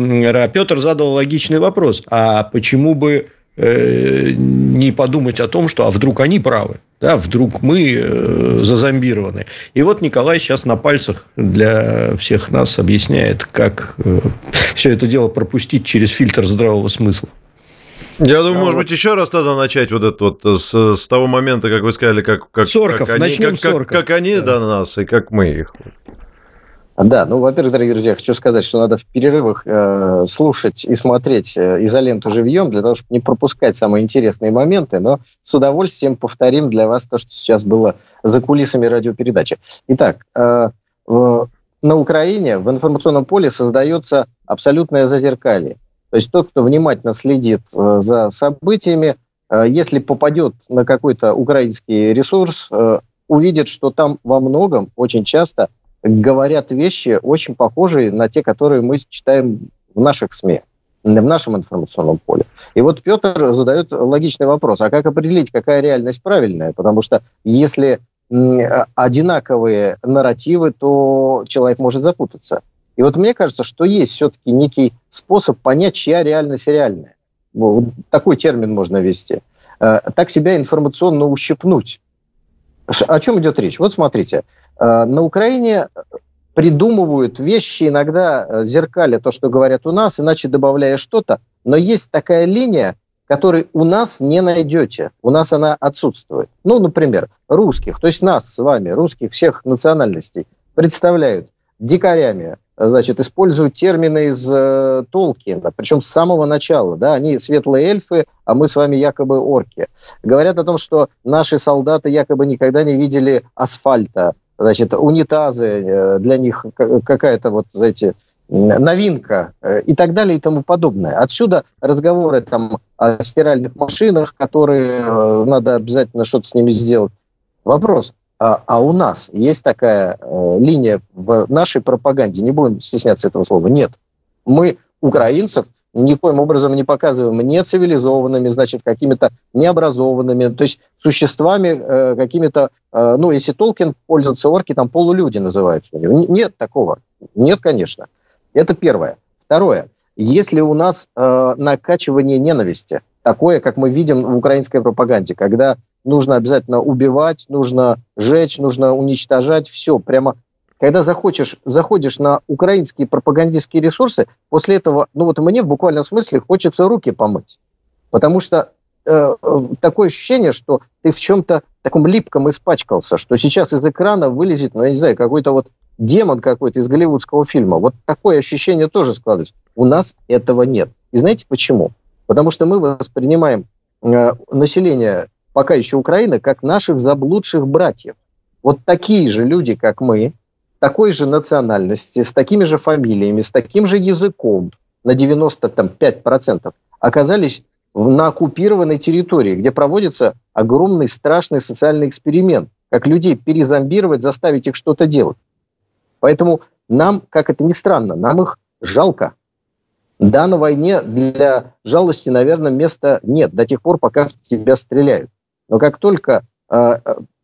Петр задал логичный вопрос, а почему бы Э, не подумать о том, что а вдруг они правы, да, вдруг мы э, зазомбированы. И вот Николай сейчас на пальцах для всех нас объясняет, как э, все это дело пропустить через фильтр здравого смысла. Я думаю, а может вот. быть, еще раз тогда начать вот это вот с, с того момента, как вы сказали, как, как, Сорков, как они, начнем как, как, как они да. до нас и как мы их. Да, ну, во-первых, дорогие друзья, хочу сказать, что надо в перерывах э, слушать и смотреть э, изоленту живьем, для того, чтобы не пропускать самые интересные моменты, но с удовольствием повторим для вас то, что сейчас было за кулисами радиопередачи. Итак, э, в, на Украине в информационном поле создается абсолютное зазеркалье. То есть тот, кто внимательно следит э, за событиями, э, если попадет на какой-то украинский ресурс, э, увидит, что там во многом, очень часто – говорят вещи, очень похожие на те, которые мы читаем в наших СМИ, в нашем информационном поле. И вот Петр задает логичный вопрос, а как определить, какая реальность правильная? Потому что если одинаковые нарративы, то человек может запутаться. И вот мне кажется, что есть все-таки некий способ понять, чья реальность реальная. Вот такой термин можно ввести. Э, так себя информационно ущипнуть. О чем идет речь? Вот смотрите, э, на Украине придумывают вещи, иногда э, зеркали то, что говорят у нас, иначе добавляя что-то. Но есть такая линия, которой у нас не найдете. У нас она отсутствует. Ну, например, русских, то есть нас с вами, русских всех национальностей, представляют дикарями, значит, используют термины из э, Толкина, причем с самого начала, да, они светлые эльфы, а мы с вами якобы орки. Говорят о том, что наши солдаты якобы никогда не видели асфальта, значит, унитазы э, для них какая-то вот, знаете, новинка э, и так далее и тому подобное. Отсюда разговоры там о стиральных машинах, которые э, надо обязательно что-то с ними сделать. Вопрос, а, а у нас есть такая э, линия в нашей пропаганде, не будем стесняться этого слова, нет. Мы украинцев никоим образом не показываем не цивилизованными, значит, какими-то необразованными, то есть существами э, какими-то, э, ну, если Толкин пользуется орки, там полулюди называются. Нет такого. Нет, конечно. Это первое. Второе. Если у нас э, накачивание ненависти, такое, как мы видим в украинской пропаганде, когда нужно обязательно убивать, нужно жечь, нужно уничтожать, все, прямо когда захочешь, заходишь на украинские пропагандистские ресурсы, после этого, ну вот мне в буквальном смысле хочется руки помыть. Потому что э, такое ощущение, что ты в чем-то таком липком испачкался, что сейчас из экрана вылезет, ну, я не знаю, какой-то вот демон какой-то из голливудского фильма. Вот такое ощущение тоже складывается. У нас этого нет. И знаете почему? Потому что мы воспринимаем э, население пока еще Украины как наших заблудших братьев. Вот такие же люди, как мы, такой же национальности, с такими же фамилиями, с таким же языком на 95% оказались на оккупированной территории, где проводится огромный страшный социальный эксперимент, как людей перезомбировать, заставить их что-то делать. Поэтому нам, как это ни странно, нам их жалко. Да, на войне для жалости, наверное, места нет до тех пор, пока в тебя стреляют. Но как только э,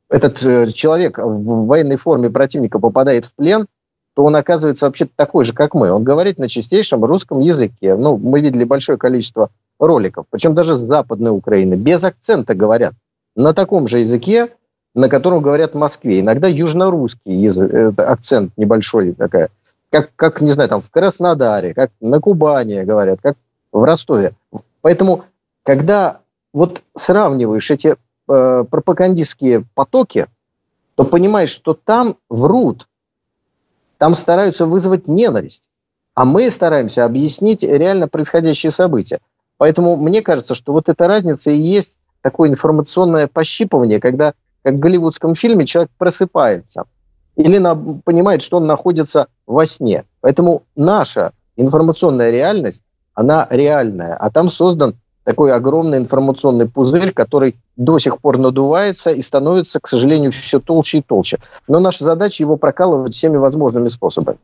этот э, человек в военной форме противника попадает в плен, то он оказывается вообще такой же, как мы. Он говорит на чистейшем русском языке. Ну, мы видели большое количество роликов, причем даже с Западной Украины, без акцента говорят. На таком же языке, на котором говорят в Москве. Иногда южнорусский язык, э, акцент небольшой такая. Как, как, не знаю, там в Краснодаре, как на Кубани говорят, как в Ростове. Поэтому, когда вот сравниваешь эти э, пропагандистские потоки, то понимаешь, что там врут, там стараются вызвать ненависть, а мы стараемся объяснить реально происходящие события. Поэтому мне кажется, что вот эта разница и есть такое информационное пощипывание, когда, как в голливудском фильме, человек просыпается или на, понимает, что он находится во сне. Поэтому наша информационная реальность, она реальная, а там создан такой огромный информационный пузырь, который до сих пор надувается и становится, к сожалению, все толще и толще. Но наша задача его прокалывать всеми возможными способами.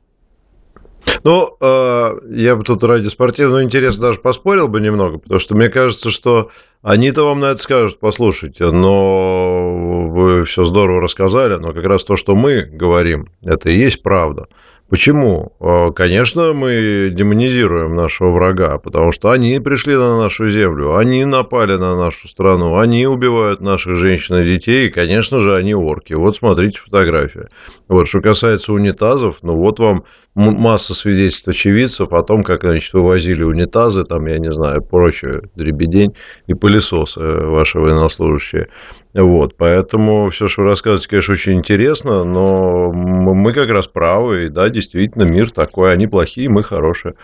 Ну, э, я бы тут ради спортивного интереса даже поспорил бы немного, потому что мне кажется, что они-то вам на это скажут, послушайте, но вы все здорово рассказали, но как раз то, что мы говорим, это и есть правда. Почему? Э, конечно, мы демонизируем нашего врага, потому что они пришли на нашу землю, они напали на нашу страну, они убивают наших женщин и детей, и, конечно же, они орки. Вот смотрите фотография. Вот, что касается унитазов, ну вот вам масса свидетельств очевидцев о том, как, значит, вывозили унитазы, там, я не знаю, прочее, дребедень и пылесосы ваши военнослужащие. Вот, поэтому все, что вы рассказываете, конечно, очень интересно, но мы как раз правы, и да, действительно, мир такой, они плохие, мы хорошие.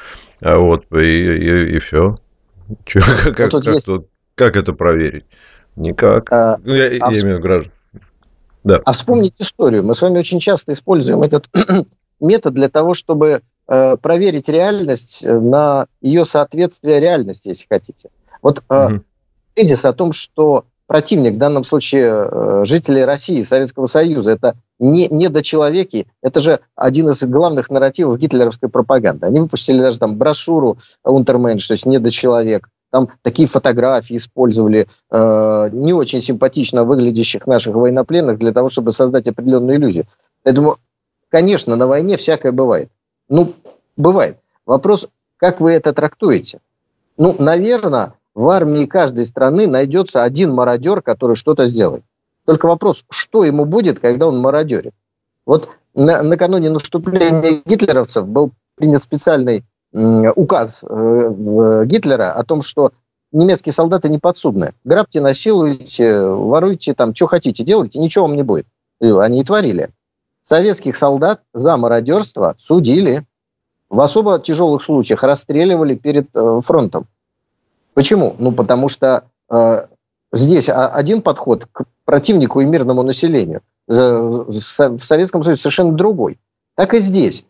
А вот, и, и, и все. Че, (laughs) как, как, как, есть... как это проверить? Никак. А, ну, я, а я имею в виду граждан. Да. А вспомнить историю. Мы с вами очень часто используем этот метод для того, чтобы э, проверить реальность на ее соответствие реальности, если хотите. Вот э, угу. тезис о том, что противник, в данном случае э, жители России, Советского Союза, это не недочеловеки, это же один из главных нарративов гитлеровской пропаганды. Они выпустили даже там брошюру «Унтерменш», то есть недочеловек. Там такие фотографии использовали э, не очень симпатично выглядящих наших военнопленных для того, чтобы создать определенную иллюзию. Я думаю, конечно, на войне всякое бывает. Ну, бывает. Вопрос, как вы это трактуете? Ну, наверное, в армии каждой страны найдется один мародер, который что-то сделает. Только вопрос, что ему будет, когда он мародерит. Вот на, накануне наступления гитлеровцев был принят специальный м, указ э, Гитлера о том, что немецкие солдаты не подсудны. Грабьте, насилуйте, воруйте, там, что хотите, делайте, ничего вам не будет. И они и творили. Советских солдат за мародерство судили. В особо тяжелых случаях расстреливали перед э, фронтом. Почему? Ну, потому что э, здесь один подход к противнику и мирному населению, в Советском Союзе совершенно другой. Так и здесь.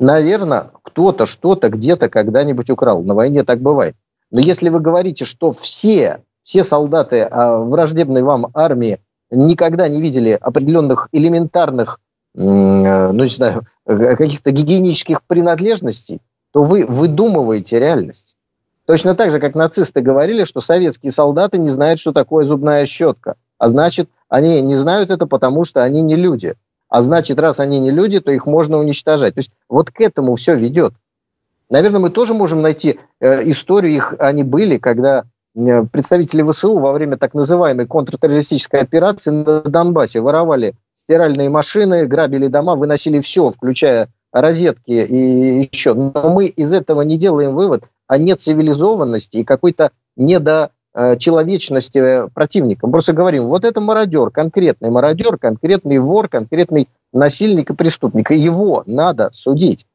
Наверное, кто-то что-то где-то когда-нибудь украл. На войне так бывает. Но если вы говорите, что все, все солдаты э, враждебной вам армии никогда не видели определенных элементарных, ну не знаю, э, каких-то гигиенических принадлежностей, то вы выдумываете реальность. Точно так же, как нацисты говорили, что советские солдаты не знают, что такое зубная щетка. А значит, они не знают это, потому что они не люди. А значит, раз они не люди, то их можно уничтожать. То есть вот к этому все ведет. Наверное, мы тоже можем найти э, историю, их они были, когда представители ВСУ во время так называемой контртеррористической операции на Донбассе воровали стиральные машины, грабили дома, выносили все, включая розетки и еще. Но мы из этого не делаем вывод о нецивилизованности и какой-то недочеловечности противника. Мы просто говорим, вот это мародер, конкретный мародер, конкретный вор, конкретный насильник и преступник. И его надо судить.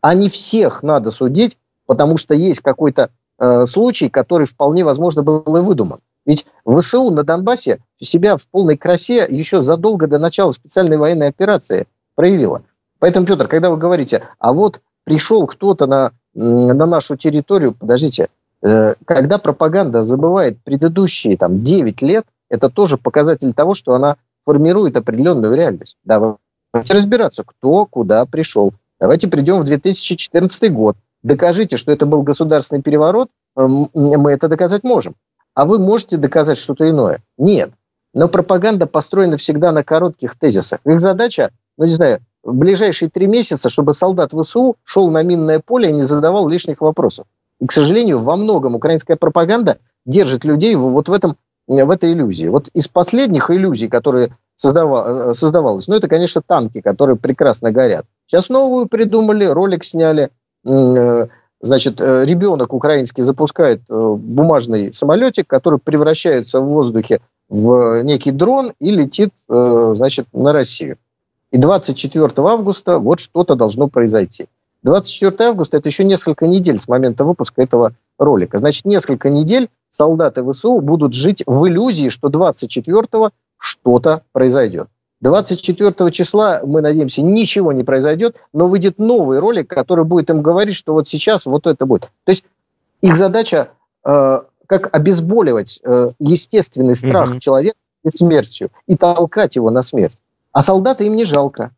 А не всех надо судить, потому что есть какой-то э, случай, который вполне возможно был и выдуман. Ведь ВСУ на Донбассе себя в полной красе еще задолго до начала специальной военной операции проявила. Поэтому, Петр, когда вы говорите, а вот пришел кто-то на, на нашу территорию, подождите, э, когда пропаганда забывает предыдущие там, 9 лет, это тоже показатель того, что она формирует определенную реальность. Давайте разбираться, кто куда пришел. Давайте придем в 2014 год. Докажите, что это был государственный переворот, э, мы это доказать можем. А вы можете доказать что-то иное? Нет. Но пропаганда построена всегда на коротких тезисах. Их задача, ну не знаю, в ближайшие три месяца, чтобы солдат ВСУ шел на минное поле и не задавал лишних вопросов. И, к сожалению, во многом украинская пропаганда держит людей вот в, этом, в этой иллюзии. Вот из последних иллюзий, которые э, создавалось, ну, это, конечно, танки, которые прекрасно горят. Сейчас новую придумали, ролик сняли. Э, значит, э, ребенок украинский запускает бумажный самолетик, который превращается в воздухе в некий дрон и летит, значит, на Россию. И 24 августа вот что-то должно произойти. 24 августа – это еще несколько недель с момента выпуска этого ролика. Значит, несколько недель солдаты ВСУ будут жить в иллюзии, что 24-го что-то произойдет. 24 числа, мы надеемся, ничего не произойдет, но выйдет новый ролик, который будет им говорить, что вот сейчас вот это будет. То есть их задача э, как обезболивать э, естественный страх mm-hmm. человека перед смертью и толкать его на смерть. А солдата им не жалко.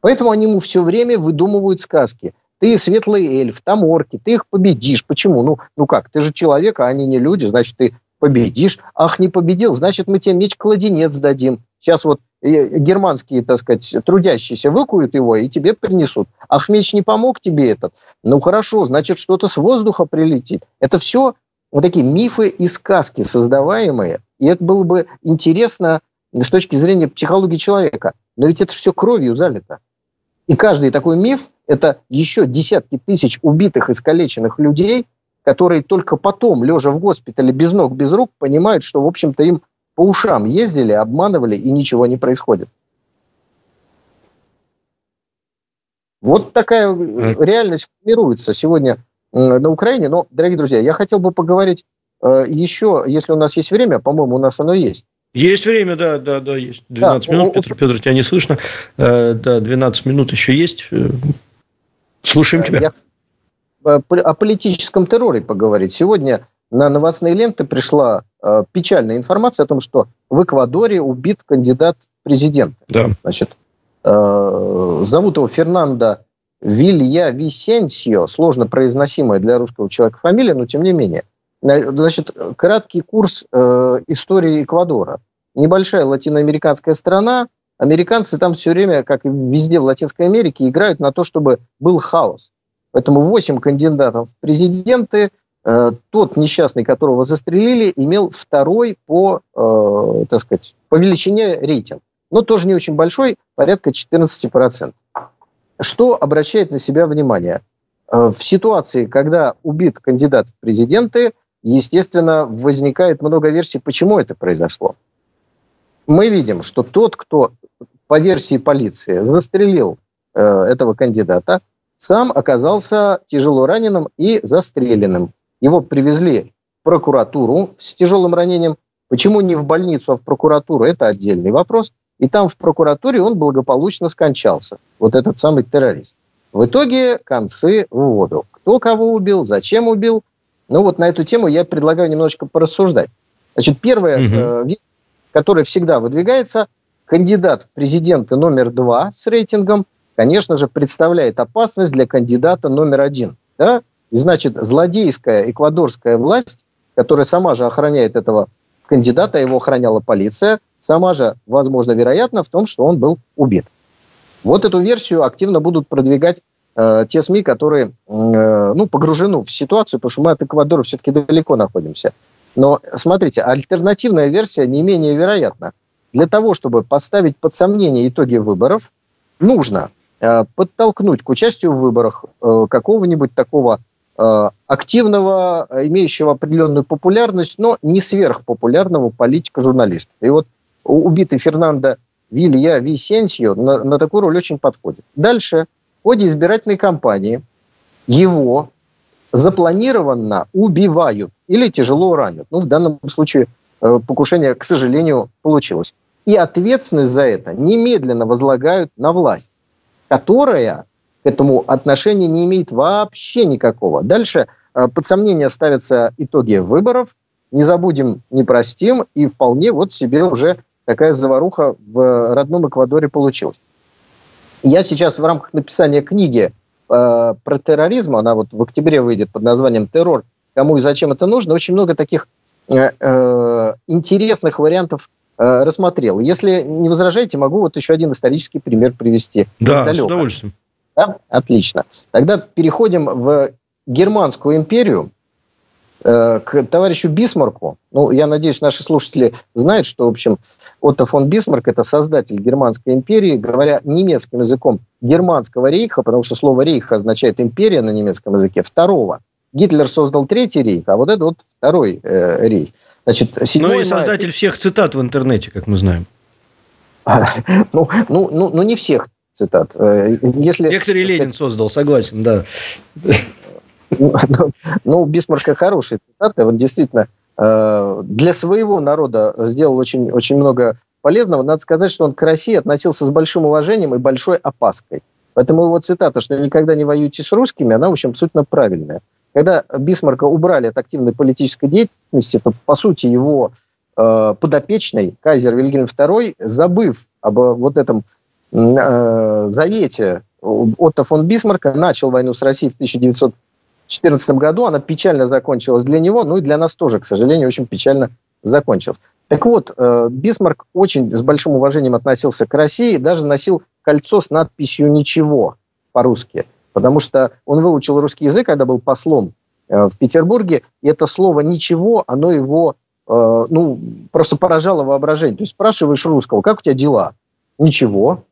Поэтому они ему все время выдумывают сказки. Ты светлый эльф, там орки, ты их победишь. Почему? Ну, ну как, ты же человек, а они не люди, значит, ты победишь. Ах, не победил, значит, мы тебе меч-кладенец дадим. Сейчас вот германские, так сказать, трудящиеся выкуют его и тебе принесут. Ах, меч не помог тебе этот. Ну, хорошо, значит, что-то с воздуха прилетит. Это все вот такие мифы и сказки создаваемые. И это было бы интересно с точки зрения психологии человека. Но ведь это все кровью залито. И каждый такой миф – это еще десятки тысяч убитых, искалеченных людей, которые только потом, лежа в госпитале без ног, без рук, понимают, что, в общем-то, им по ушам ездили, обманывали, и ничего не происходит. Вот такая реальность формируется сегодня на Украине. Но, дорогие друзья, я хотел бы поговорить э, еще, если у нас есть время, по-моему, у нас оно есть, есть время, да, да, да, есть. 12 да, минут, Петр, Петр, тебя не слышно. Э, да, 12 минут еще есть. Э, слушаем тебя. Я о политическом терроре поговорить. Сегодня на новостные ленты пришла э, печальная информация о том, что в Эквадоре убит кандидат в президенты. Да. Значит, э, зовут его Фернандо Вилья Висенсио, сложно произносимая для русского человека фамилия, но тем не менее – Значит, краткий курс э, истории Эквадора. Небольшая латиноамериканская страна. Американцы там все время, как и везде в Латинской Америке, играют на то, чтобы был хаос. Поэтому 8 кандидатов в президенты. Э, тот несчастный, которого застрелили, имел второй по, э, так сказать, по величине рейтинг. Но тоже не очень большой, порядка 14%. Что обращает на себя внимание? Э, в ситуации, когда убит кандидат в президенты, естественно, возникает много версий, почему это произошло. Мы видим, что тот, кто по версии полиции застрелил э, этого кандидата, сам оказался тяжело раненым и застреленным. Его привезли в прокуратуру с тяжелым ранением. Почему не в больницу, а в прокуратуру, это отдельный вопрос. И там в прокуратуре он благополучно скончался. Вот этот самый террорист. В итоге концы в воду. Кто кого убил, зачем убил, ну вот на эту тему я предлагаю немножечко порассуждать. Значит, первая угу. э, вещь, которая всегда выдвигается, кандидат в президенты номер два с рейтингом, конечно же, представляет опасность для кандидата номер один. Да? Значит, злодейская эквадорская власть, которая сама же охраняет этого кандидата, его охраняла полиция, сама же, возможно, вероятно, в том, что он был убит. Вот эту версию активно будут продвигать Э, те СМИ, которые э, ну, погружены в ситуацию, потому что мы от Эквадора все-таки далеко находимся. Но смотрите, альтернативная версия не менее вероятна. Для того, чтобы поставить под сомнение итоги выборов, нужно э, подтолкнуть к участию в выборах э, какого-нибудь такого активного, имеющего определенную популярность, но не сверхпопулярного политика-журналиста. И вот убитый Фернандо Вилья Висенсио на, на такую роль очень подходит. Дальше, в ходе избирательной кампании его запланированно убивают или тяжело ранят. Ну, в данном случае э, покушение, к сожалению, получилось. И ответственность за это немедленно возлагают на власть, которая этому отношения не имеет вообще никакого. Дальше э, под сомнение ставятся итоги выборов. Не забудем, не простим. И вполне вот себе уже такая заваруха в родном Эквадоре получилась. Я сейчас в рамках написания книги э, про терроризм, она вот в октябре выйдет под названием «Террор. Кому и зачем это нужно», очень много таких э, э, интересных вариантов э, рассмотрел. Если не возражаете, могу вот еще один исторический пример привести. Да, с удовольствием. Да? Отлично. Тогда переходим в Германскую империю. Э, к товарищу Бисмарку, ну, я надеюсь, наши слушатели знают, что, в общем, Отто фон Бисмарк – это создатель Германской империи, говоря немецким языком германского рейха, потому что слово рейх означает империя на немецком языке, второго. Гитлер создал третий рейх, а вот это вот второй э, рейх. Значит, ну и создатель мая... всех цитат в интернете, как мы знаем. (laughs) ну, ну, ну, ну, не всех цитат. Э, если, Некоторые Ленин создал, согласен, да. Ну, Бисмарка хороший цитаты. Вот действительно, э, для своего народа сделал очень, очень много полезного. Надо сказать, что он к России относился с большим уважением и большой опаской. Поэтому его цитата, что никогда не воюйте с русскими, она, в общем, абсолютно правильная. Когда Бисмарка убрали от активной политической деятельности, то, по сути, его э, подопечный, кайзер Вильгельм II, забыв об вот этом э, завете Отто фон Бисмарка, начал войну с Россией в 1914 году. Она печально закончилась для него, ну и для нас тоже, к сожалению, очень печально закончилась. Так вот, э, Бисмарк очень с большим уважением относился к России, даже носил кольцо с надписью «Ничего» по-русски, потому что он выучил русский язык, когда был послом э, в Петербурге, и это слово «ничего», оно его э, ну, просто поражало воображение. То есть спрашиваешь русского, как у тебя дела? Ничего.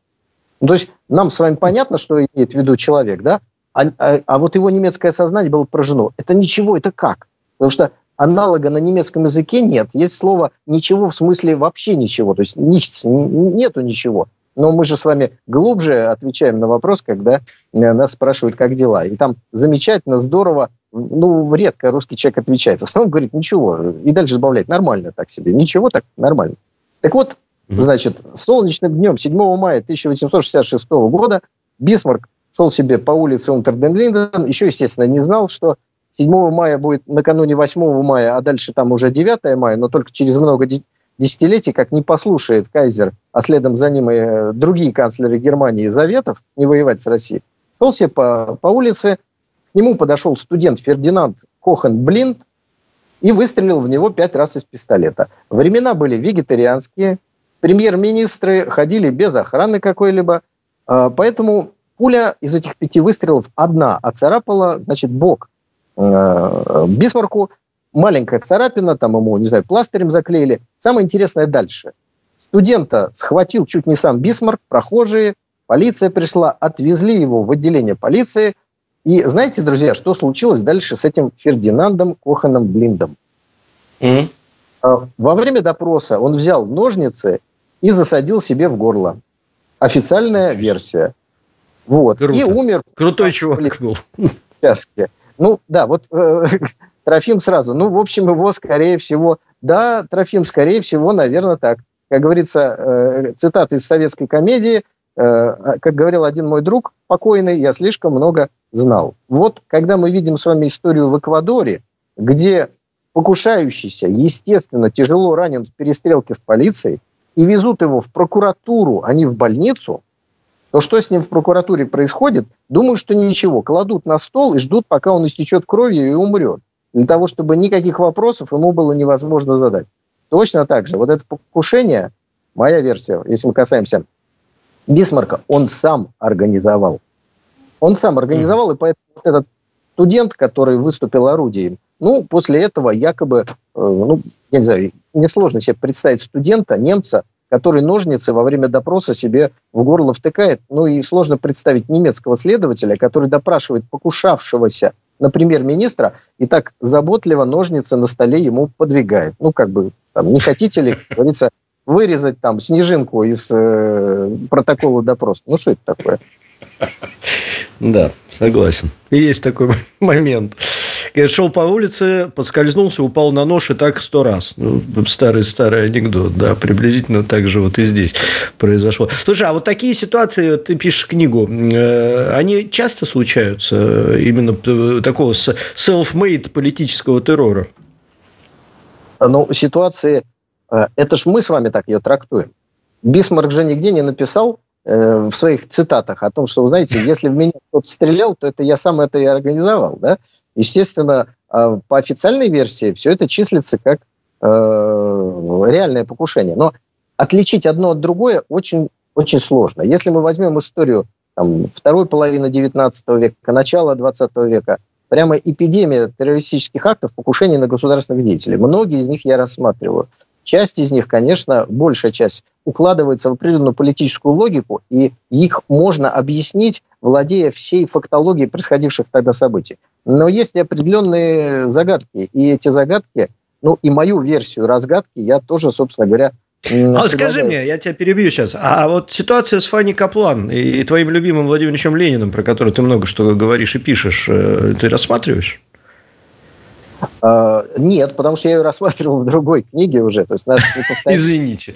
Ну, то есть нам с вами понятно, что имеет в виду человек, да? А, а, а вот его немецкое сознание было поражено. Это ничего, это как? Потому что аналога на немецком языке нет. Есть слово «ничего» в смысле вообще ничего. То есть nichts, нету ничего. Но мы же с вами глубже отвечаем на вопрос, когда э, нас спрашивают, как дела. И там замечательно, здорово, ну, редко русский человек отвечает. В основном говорит, ничего. И дальше добавляет, нормально так себе. Ничего, так нормально. Так вот, значит, солнечным днем 7 мая 1866 года Бисмарк шел себе по улице Унтерден-Линден, еще, естественно, не знал, что 7 мая будет накануне 8 мая, а дальше там уже 9 мая, но только через много десятилетий, как не послушает Кайзер, а следом за ним и э, другие канцлеры Германии заветов не воевать с Россией, шел себе по, по улице, к нему подошел студент Фердинанд Кохен Блинд и выстрелил в него пять раз из пистолета. Времена были вегетарианские, премьер-министры ходили без охраны какой-либо, а, поэтому Пуля из этих пяти выстрелов одна оцарапала, значит, бок э, Бисмарку. Маленькая царапина, там ему, не знаю, пластырем заклеили. Самое интересное дальше. Студента схватил чуть не сам Бисмарк, прохожие, полиция пришла, отвезли его в отделение полиции. И знаете, друзья, что случилось дальше с этим Фердинандом Коханом Блиндом? Mm-hmm. Во время допроса он взял ножницы и засадил себе в горло. Официальная версия – вот. Круто. И умер. Крутой чувак был. Ну, да, вот э, (laughs) Трофим сразу. Ну, в общем, его, скорее всего... Да, Трофим, скорее всего, наверное, так. Как говорится, э, цитата из советской комедии, э, как говорил один мой друг покойный, я слишком много знал. Вот, когда мы видим с вами историю в Эквадоре, где покушающийся, естественно, тяжело ранен в перестрелке с полицией, и везут его в прокуратуру, а не в больницу, то что с ним в прокуратуре происходит? Думаю, что ничего. Кладут на стол и ждут, пока он истечет кровью и умрет. Для того, чтобы никаких вопросов ему было невозможно задать. Точно так же. Вот это покушение, моя версия, если мы касаемся Бисмарка, он сам организовал. Он сам организовал, и поэтому этот студент, который выступил орудием, Ну, после этого якобы, э, ну, я не знаю, несложно себе представить студента, немца, который ножницы во время допроса себе в горло втыкает. Ну и сложно представить немецкого следователя, который допрашивает покушавшегося на премьер-министра и так заботливо ножницы на столе ему подвигает. Ну, как бы, там, не хотите ли, как говорится, вырезать там снежинку из э, протокола допроса? Ну, что это такое? Да, согласен. Есть такой (laughs) момент. Я шел по улице, подскользнулся, упал на нож и так сто раз. Ну, старый-старый анекдот, да, приблизительно так же вот и здесь произошло. Слушай, а вот такие ситуации, ты пишешь книгу, э, они часто случаются, э, именно такого self-made политического террора? Ну, ситуации, э, это ж мы с вами так ее трактуем. Бисмарк же нигде не написал, в своих цитатах о том, что, вы знаете, если в меня кто-то стрелял, то это я сам это и организовал, да? Естественно, а, по официальной версии все это числится как э, реальное покушение. Но отличить одно от другое очень, очень сложно. Если мы возьмем историю там, второй половины XIX века, начала XX века, прямо эпидемия террористических актов, покушений на государственных деятелей. Многие из них я рассматриваю. Часть из них, конечно, большая часть укладывается в определенную политическую логику, и их можно объяснить, владея всей фактологией происходивших тогда событий. Но есть определенные загадки, и эти загадки, ну и мою версию разгадки я тоже, собственно говоря, а скажи мне, я тебя перебью сейчас. А вот ситуация с Фанни Каплан и твоим любимым Владимиром Лениным, про который ты много что говоришь и пишешь, э, ты рассматриваешь? А, нет, потому что я ее рассматривал в другой книге уже. То есть, надо Извините.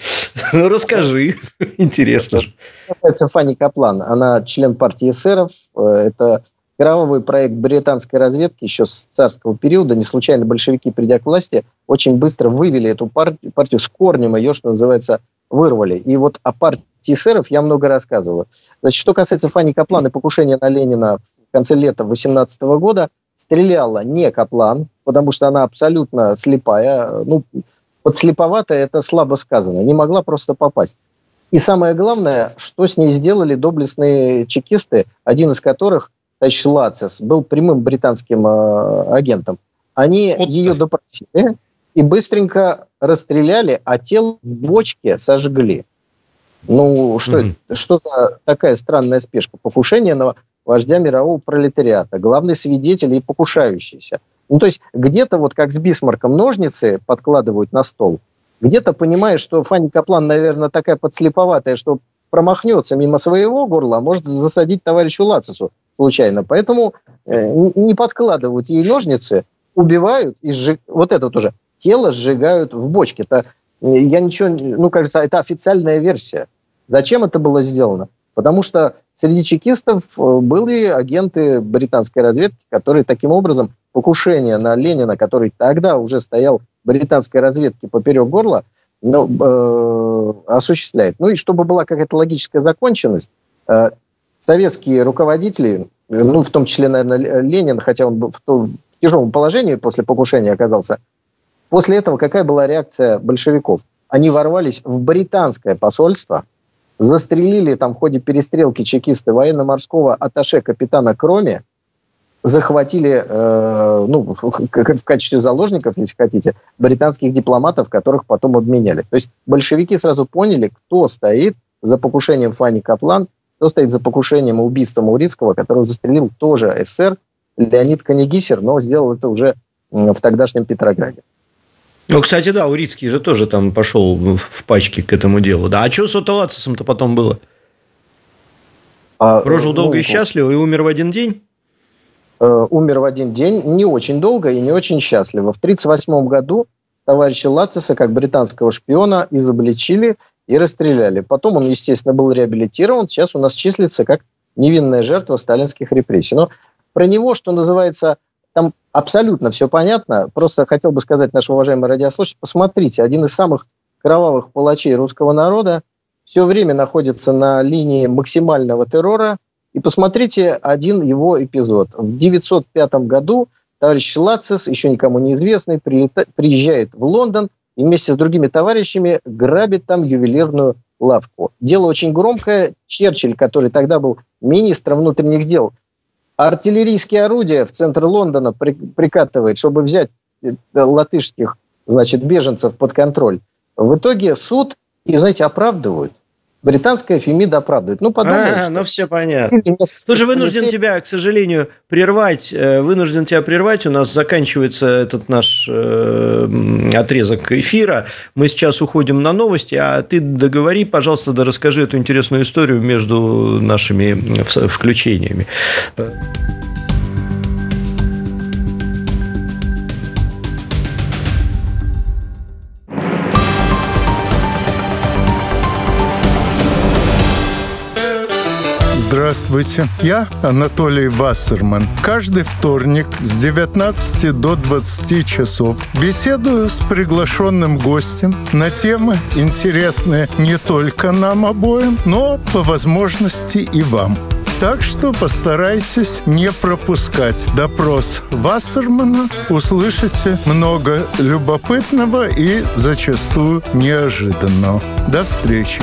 Ну, расскажи. Интересно. Называется Фанни Каплан. Она член партии эсеров. Э, это кровавый проект британской разведки еще с царского периода. Не случайно большевики, придя к власти, очень быстро вывели эту партию, партию с корнем, ее, что называется, вырвали. И вот о партии эсеров я много рассказывал. Значит, что касается Фанни Каплан и покушения на Ленина в конце лета 18 года, стреляла не Каплан, потому что она абсолютно слепая, ну, подслеповатая, это слабо сказано, не могла просто попасть. И самое главное, что с ней сделали доблестные чекисты, один из которых, товарищ Лацис, был прямым британским э, агентом. Они вот ее допросили и быстренько расстреляли, а тело в бочке сожгли. Ну, что, mm-hmm. что за такая странная спешка? Покушение на вождя мирового пролетариата, главный свидетель и покушающийся. Ну, то есть где-то вот как с Бисмарком ножницы подкладывают на стол, где-то понимаешь, что Фанни Каплан, наверное, такая подслеповатая, что промахнется мимо своего горла, а может засадить товарищу Лацису случайно. Поэтому э, не подкладывают ей ножницы, убивают и сжиг... вот это тоже тело сжигают в бочке. Это э, я ничего, ну, кажется, это официальная версия. Зачем это было сделано? Потому что среди чекистов э, были агенты британской разведки, которые таким образом покушение на Ленина, который тогда уже стоял британской разведке поперек горла, ну, э, осуществляет. Ну и чтобы была какая-то логическая законченность, э, советские руководители, ну в том числе, наверное, Ленин, хотя он в, в тяжелом положении после покушения оказался, после этого какая была реакция большевиков? Они ворвались в британское посольство, застрелили там в ходе перестрелки чекисты военно-морского аташе капитана Кроме, захватили, э, ну, в качестве заложников, если хотите, британских дипломатов, которых потом обменяли. То есть большевики сразу поняли, кто стоит за покушением Фанни Каплан, кто стоит за покушением и убийством Урицкого, которого застрелил тоже СССР, Леонид Канегисер, но сделал это уже в тогдашнем Петрограде. Ну, кстати, да, Урицкий же тоже там пошел в пачке к этому делу. Да, а что с Оталацисом-то потом было? А, Прожил ну, долго и счастливо и умер в один день? Э, умер в один день, не очень долго и не очень счастливо. В 1938 году товарища Лациса, как британского шпиона, изобличили и расстреляли. Потом он, естественно, был реабилитирован. Сейчас у нас числится как невинная жертва сталинских репрессий. Но про него, что называется, там абсолютно все понятно. Просто хотел бы сказать нашим уважаемым радиослушателям, посмотрите, один из самых кровавых палачей русского народа все время находится на линии максимального террора. И посмотрите один его эпизод. В 1905 году товарищ Лацис, еще никому неизвестный, приезжает в Лондон и вместе с другими товарищами грабит там ювелирную лавку. Дело очень громкое. Черчилль, который тогда был министром внутренних дел, артиллерийские орудия в центр Лондона при, прикатывает, чтобы взять э, латышских, значит, беженцев под контроль. В итоге суд, и, знаете, оправдывают. Британская Фемида оправдывает. Ну, подумай. А, ну все понятно. Слушай, вынужден тебя, к сожалению, прервать. Э, вынужден тебя прервать. У нас заканчивается этот наш э, отрезок эфира. Мы сейчас уходим на новости, а ты договори, пожалуйста, да расскажи эту интересную историю между нашими включениями. Здравствуйте, я Анатолий Вассерман. Каждый вторник с 19 до 20 часов беседую с приглашенным гостем на темы, интересные не только нам обоим, но по возможности и вам. Так что постарайтесь не пропускать допрос Вассермана. Услышите много любопытного и зачастую неожиданного. До встречи!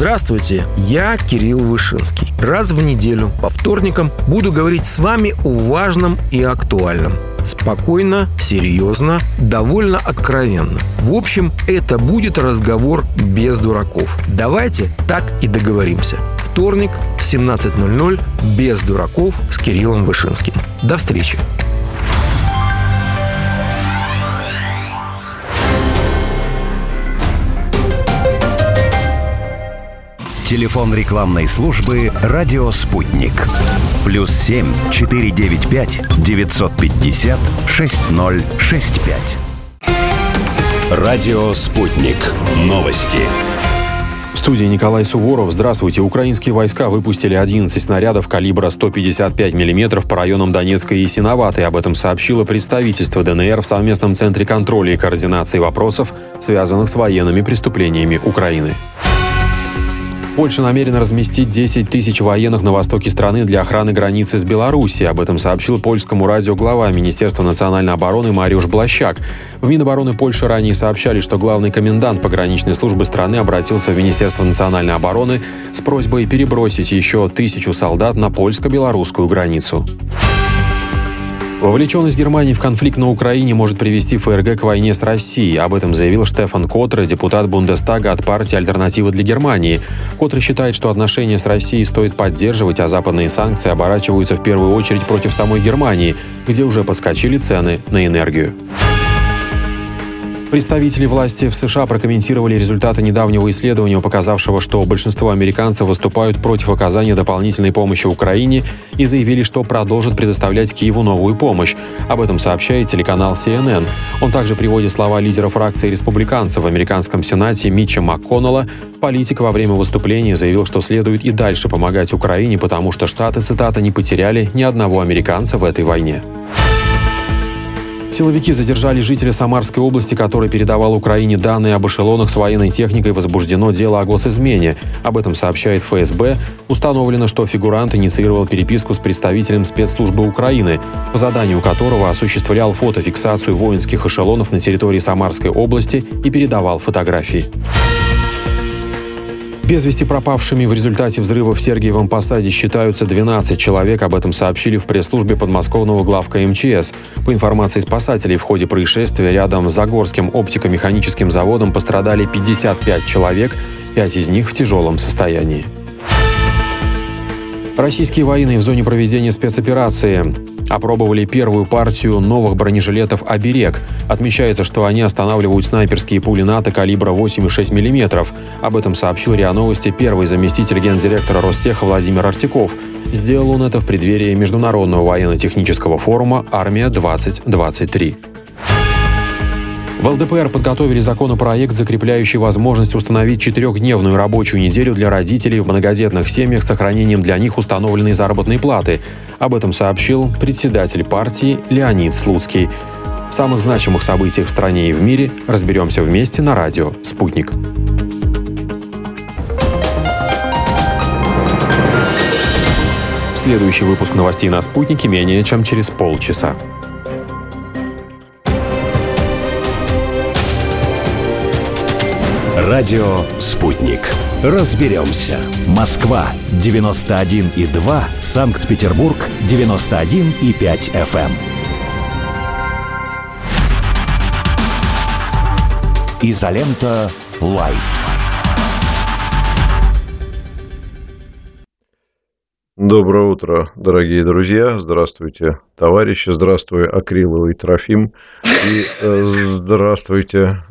Здравствуйте, я Кирилл Вышинский. Раз в неделю по вторникам буду говорить с вами о важном и актуальном. Спокойно, серьезно, довольно откровенно. В общем, это будет разговор без дураков. Давайте так и договоримся. Вторник в 17.00 без дураков с Кириллом Вышинским. До встречи! Телефон рекламной службы «Радио Спутник». Плюс семь четыре девять пять девятьсот пятьдесят шесть ноль шесть пять. Радио «Спутник». Новости. В студии Николай Суворов. Здравствуйте. Украинские войска выпустили 11 снарядов калибра 155 мм по районам Донецка и Синоватой. Об этом сообщило представительство ДНР в совместном центре контроля и координации вопросов, связанных с военными преступлениями Украины. Польша намерена разместить 10 тысяч военных на востоке страны для охраны границы с Белоруссией. Об этом сообщил польскому радио глава Министерства национальной обороны Мариуш Блащак. В Минобороны Польши ранее сообщали, что главный комендант пограничной службы страны обратился в Министерство национальной обороны с просьбой перебросить еще тысячу солдат на польско-белорусскую границу. Вовлеченность Германии в конфликт на Украине может привести ФРГ к войне с Россией. Об этом заявил Штефан Котре, депутат Бундестага от партии «Альтернатива для Германии». Котре считает, что отношения с Россией стоит поддерживать, а западные санкции оборачиваются в первую очередь против самой Германии, где уже подскочили цены на энергию. Представители власти в США прокомментировали результаты недавнего исследования, показавшего, что большинство американцев выступают против оказания дополнительной помощи Украине и заявили, что продолжат предоставлять Киеву новую помощь. Об этом сообщает телеканал CNN. Он также приводит слова лидера фракции республиканцев в американском Сенате Митча МакКоннелла. Политик во время выступления заявил, что следует и дальше помогать Украине, потому что Штаты, цитата, не потеряли ни одного американца в этой войне. Силовики задержали жителя Самарской области, который передавал Украине данные об эшелонах с военной техникой. Возбуждено дело о госизмене. Об этом сообщает ФСБ. Установлено, что фигурант инициировал переписку с представителем спецслужбы Украины, по заданию которого осуществлял фотофиксацию воинских эшелонов на территории Самарской области и передавал фотографии. Без вести пропавшими в результате взрыва в Сергиевом Посаде считаются 12 человек. Об этом сообщили в пресс-службе подмосковного главка МЧС. По информации спасателей, в ходе происшествия рядом с Загорским оптико-механическим заводом пострадали 55 человек, 5 из них в тяжелом состоянии. Российские военные в зоне проведения спецоперации опробовали первую партию новых бронежилетов «Оберег». Отмечается, что они останавливают снайперские пули НАТО калибра 8,6 мм. Об этом сообщил РИА Новости первый заместитель гендиректора Ростеха Владимир Артиков. Сделал он это в преддверии Международного военно-технического форума «Армия-2023». В ЛДПР подготовили законопроект, закрепляющий возможность установить четырехдневную рабочую неделю для родителей в многодетных семьях с сохранением для них установленной заработной платы. Об этом сообщил председатель партии Леонид Слуцкий. В самых значимых событиях в стране и в мире разберемся вместе на радио «Спутник». Следующий выпуск новостей на «Спутнике» менее чем через полчаса. Радио «Спутник». Разберемся. Москва, 91,2. Санкт-Петербург, 91,5 FM. Изолента Live. Доброе утро, дорогие друзья. Здравствуйте, товарищи. Здравствуй, Акриловый Трофим. И э, здравствуйте,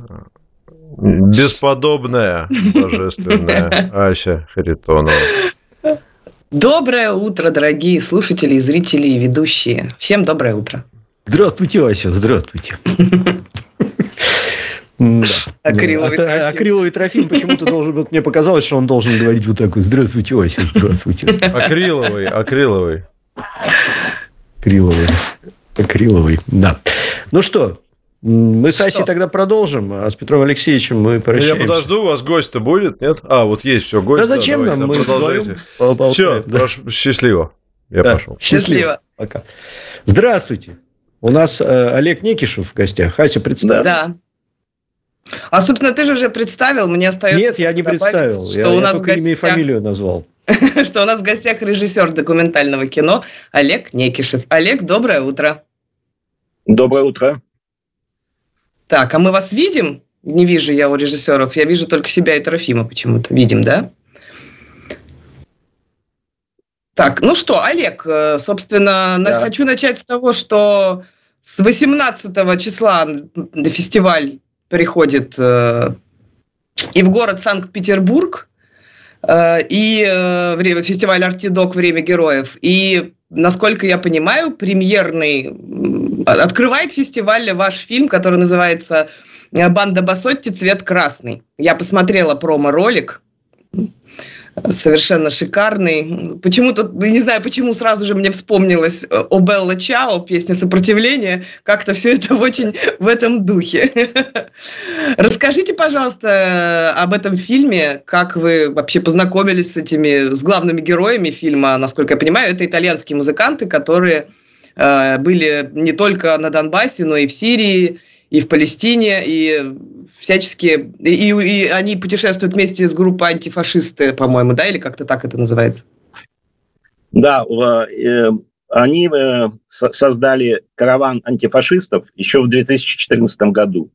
бесподобная, божественная (laughs) Ася Харитонова. Доброе утро, дорогие слушатели, зрители и ведущие. Всем доброе утро. Здравствуйте, Ася, здравствуйте. (laughs) Акриловый, а, трофим. акриловый трофим почему-то должен быть, мне показалось, что он должен говорить вот такой, здравствуйте, Ася, здравствуйте. Акриловый, акриловый. Акриловый, акриловый, да. Ну что, мы с Асей тогда продолжим, а с Петром Алексеевичем мы прощаемся. Ну, я подожду, у вас гость-то будет, нет? А, вот есть все, гость. Да зачем да, нам? Мы продолжайте. Все, да. прошу, счастливо. Я да. пошел. Счастливо. Пока. Здравствуйте. У нас э, Олег Некишев в гостях. Ася, представь. Да. А, собственно, ты же уже представил, мне остается... Нет, я не представил. Что я, у нас я только гостях... имя и фамилию назвал. (laughs) что у нас в гостях режиссер документального кино Олег Некишев. Олег, доброе утро. Доброе утро. Так, а мы вас видим? Не вижу я у режиссеров. Я вижу только себя и Трофима почему-то. Видим, да? Так, ну что, Олег, э, собственно, да. хочу начать с того, что с 18 числа фестиваль приходит э, и в город Санкт-Петербург, э, и э, фестиваль «Артидок. Время героев». И, насколько я понимаю, премьерный открывает фестиваль ваш фильм, который называется «Банда Басотти. Цвет красный». Я посмотрела промо-ролик совершенно шикарный. Почему-то, не знаю, почему сразу же мне вспомнилось э, о Белла Чао, песня «Сопротивление». Как-то все это очень в этом духе. (laughs) Расскажите, пожалуйста, об этом фильме, как вы вообще познакомились с этими, с главными героями фильма. Насколько я понимаю, это итальянские музыканты, которые э, были не только на Донбассе, но и в Сирии, и в Палестине, и всячески... И, и они путешествуют вместе с группой антифашисты, по-моему, да, или как-то так это называется? Да, э, они э, создали караван антифашистов еще в 2014 году.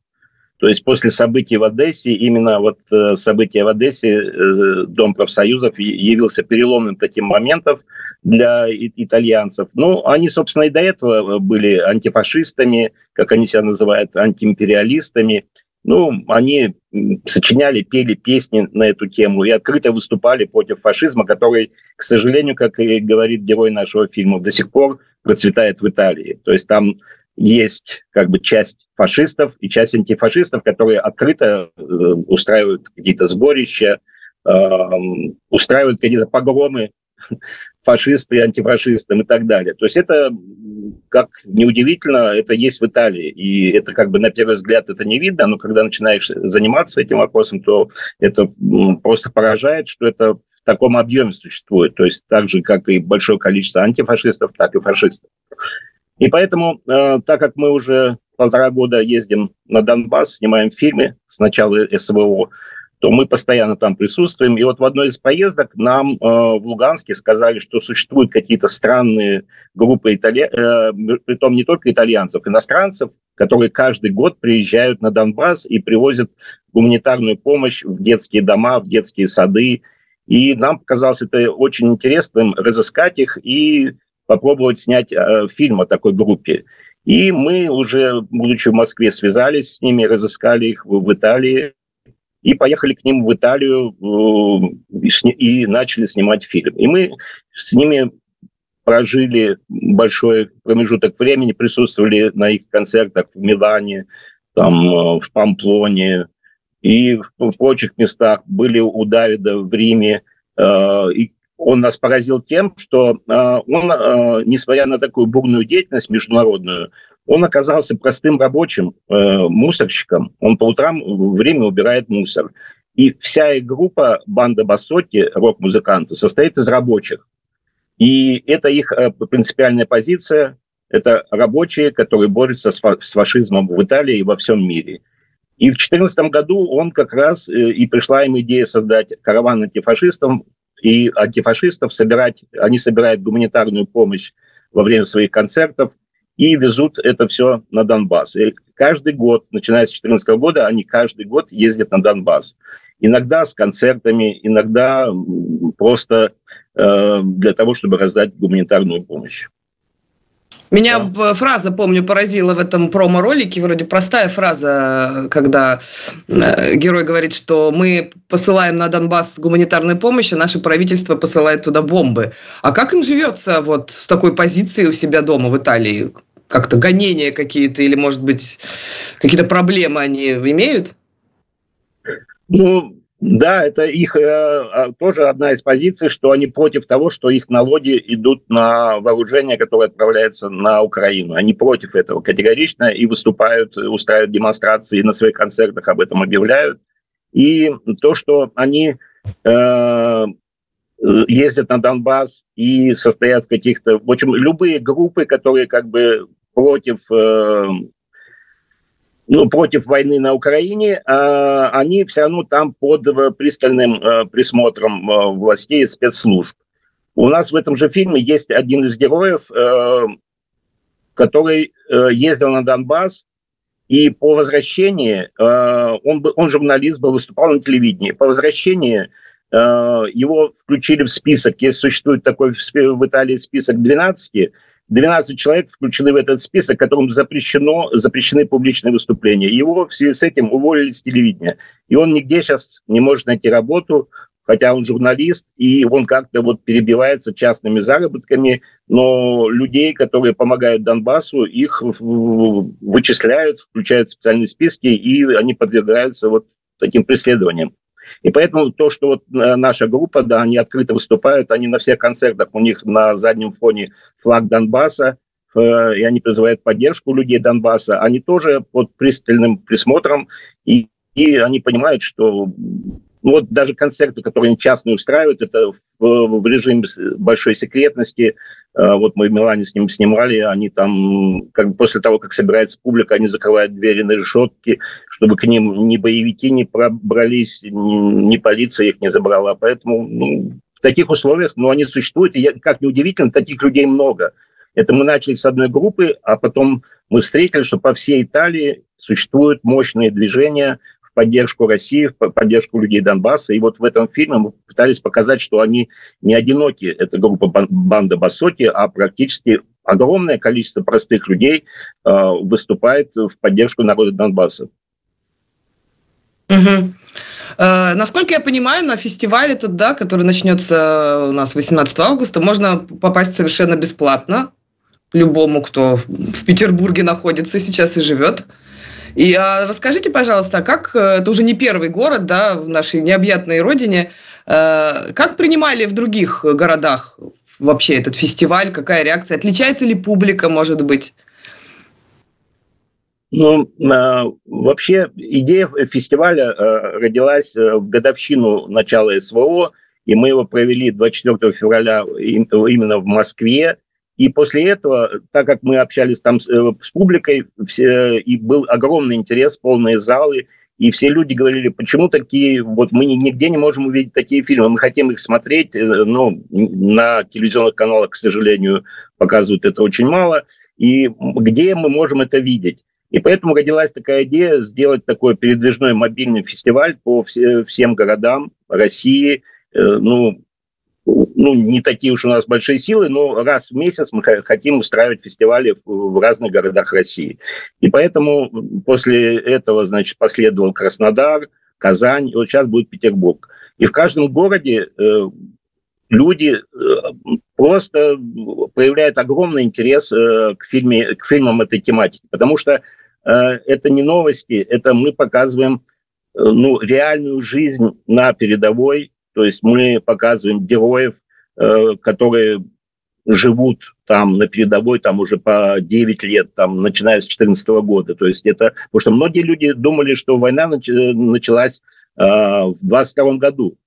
То есть после событий в Одессе, именно вот э, события в Одессе, Дом профсоюзов явился переломным таким моментом для итальянцев. Ну, они, собственно, и до этого были антифашистами, как они себя называют, антиимпериалистами. Ну, они сочиняли, пели песни на эту тему и открыто выступали против фашизма, который, к сожалению, как и говорит герой нашего фильма, до сих пор процветает в Италии. То есть там есть как бы часть фашистов и часть антифашистов, которые открыто э, устраивают какие-то сборища, э, устраивают какие-то погромы (laughs) фашисты, антифашистам и так далее. То есть это, как неудивительно, это есть в Италии. И это как бы на первый взгляд это не видно, но когда начинаешь заниматься этим вопросом, то это просто поражает, что это в таком объеме существует. То есть так же, как и большое количество антифашистов, так и фашистов. И поэтому, э, так как мы уже полтора года ездим на Донбасс, снимаем фильмы с начала СВО, то мы постоянно там присутствуем. И вот в одной из поездок нам э, в Луганске сказали, что существуют какие-то странные группы, италья... э, притом не только итальянцев, иностранцев, которые каждый год приезжают на Донбасс и привозят гуманитарную помощь в детские дома, в детские сады. И нам показалось это очень интересным разыскать их и попробовать снять э, фильм о такой группе. И мы уже, будучи в Москве, связались с ними, разыскали их в, Италии, и поехали к ним в Италию э, и начали снимать фильм. И мы с ними прожили большой промежуток времени, присутствовали на их концертах в Милане, там в Памплоне и в прочих местах, были у Давида в Риме. И он нас поразил тем, что он, несмотря на такую бурную деятельность международную, он оказался простым рабочим, мусорщиком. Он по утрам время убирает мусор. И вся группа, банда Басоти, рок-музыканты, состоит из рабочих. И это их э, принципиальная позиция. Это рабочие, которые борются с фашизмом в Италии и во всем мире. И в 2014 году он как раз э, и пришла им идея создать караван антифашистов, и антифашистов собирать, они собирают гуманитарную помощь во время своих концертов и везут это все на Донбасс. И каждый год, начиная с 2014 года, они каждый год ездят на Донбасс. Иногда с концертами, иногда просто э, для того, чтобы раздать гуманитарную помощь. Меня да. фраза, помню, поразила в этом промо-ролике, вроде простая фраза, когда э, герой говорит, что мы посылаем на Донбасс гуманитарную помощь, а наше правительство посылает туда бомбы. А как им живется вот с такой позицией у себя дома в Италии? Как-то гонения какие-то или, может быть, какие-то проблемы они имеют? Ну, да, это их э, а, тоже одна из позиций, что они против того, что их налоги идут на вооружение, которое отправляется на Украину. Они против этого категорично и выступают, устраивают демонстрации на своих концертах, об этом объявляют. И то, что они э, ездят на Донбасс и состоят в каких-то... В общем, любые группы, которые как бы против э, ну, против войны на Украине, а, они все равно там под э, пристальным э, присмотром э, властей и спецслужб. У нас в этом же фильме есть один из героев, который ездил на Донбасс, и по возвращении, он, он журналист был, выступал на телевидении, по возвращении его включили в список, если существует такой в Италии список 12, 12 человек включены в этот список, которым запрещено, запрещены публичные выступления. Его в связи с этим уволили с телевидения. И он нигде сейчас не может найти работу, хотя он журналист, и он как-то вот перебивается частными заработками, но людей, которые помогают Донбассу, их вычисляют, включают в специальные списки, и они подвергаются вот таким преследованиям. И поэтому то, что вот э, наша группа, да, они открыто выступают, они на всех концертах, у них на заднем фоне флаг Донбасса, э, и они призывают поддержку людей Донбасса, они тоже под пристальным присмотром, и, и они понимают, что вот даже концерты, которые они частные устраивают, это в, в режиме большой секретности. А, вот мы в Милане с ним снимали, они там, как после того, как собирается публика, они закрывают двери на решетки, чтобы к ним ни боевики не пробрались, ни, ни полиция их не забрала. Поэтому ну, в таких условиях, ну, они существуют, и как неудивительно, таких людей много. Это мы начали с одной группы, а потом мы встретили, что по всей Италии существуют мощные движения – поддержку России, в поддержку людей Донбасса. И вот в этом фильме мы пытались показать, что они не одиноки, это группа банда Басоти, а практически огромное количество простых людей э, выступает в поддержку народа Донбасса. Угу. Э, насколько я понимаю, на фестиваль этот, да, который начнется у нас 18 августа, можно попасть совершенно бесплатно любому, кто в Петербурге находится сейчас и живет. И а, расскажите, пожалуйста, как э, это уже не первый город, да, в нашей необъятной родине, э, как принимали в других городах вообще этот фестиваль, какая реакция, отличается ли публика, может быть? Ну, а, вообще идея фестиваля э, родилась в годовщину начала СВО, и мы его провели 24 февраля именно в Москве. И после этого, так как мы общались там с, э, с публикой, все, и был огромный интерес, полные залы, и все люди говорили, почему такие, вот мы нигде не можем увидеть такие фильмы, мы хотим их смотреть, э, но на телевизионных каналах, к сожалению, показывают это очень мало, и где мы можем это видеть? И поэтому родилась такая идея сделать такой передвижной мобильный фестиваль по всем городам России, э, ну, ну, не такие уж у нас большие силы, но раз в месяц мы хотим устраивать фестивали в разных городах России. И поэтому после этого, значит, последовал Краснодар, Казань, и вот сейчас будет Петербург. И в каждом городе э, люди э, просто проявляют огромный интерес э, к, фильме, к фильмам этой тематики, потому что это не новости, это мы показываем ну, реальную жизнь на передовой, то есть мы показываем героев, которые живут там на передовой там уже по 9 лет, там, начиная с 2014 года. То есть это... Потому что многие люди думали, что война началась э, в 22 году.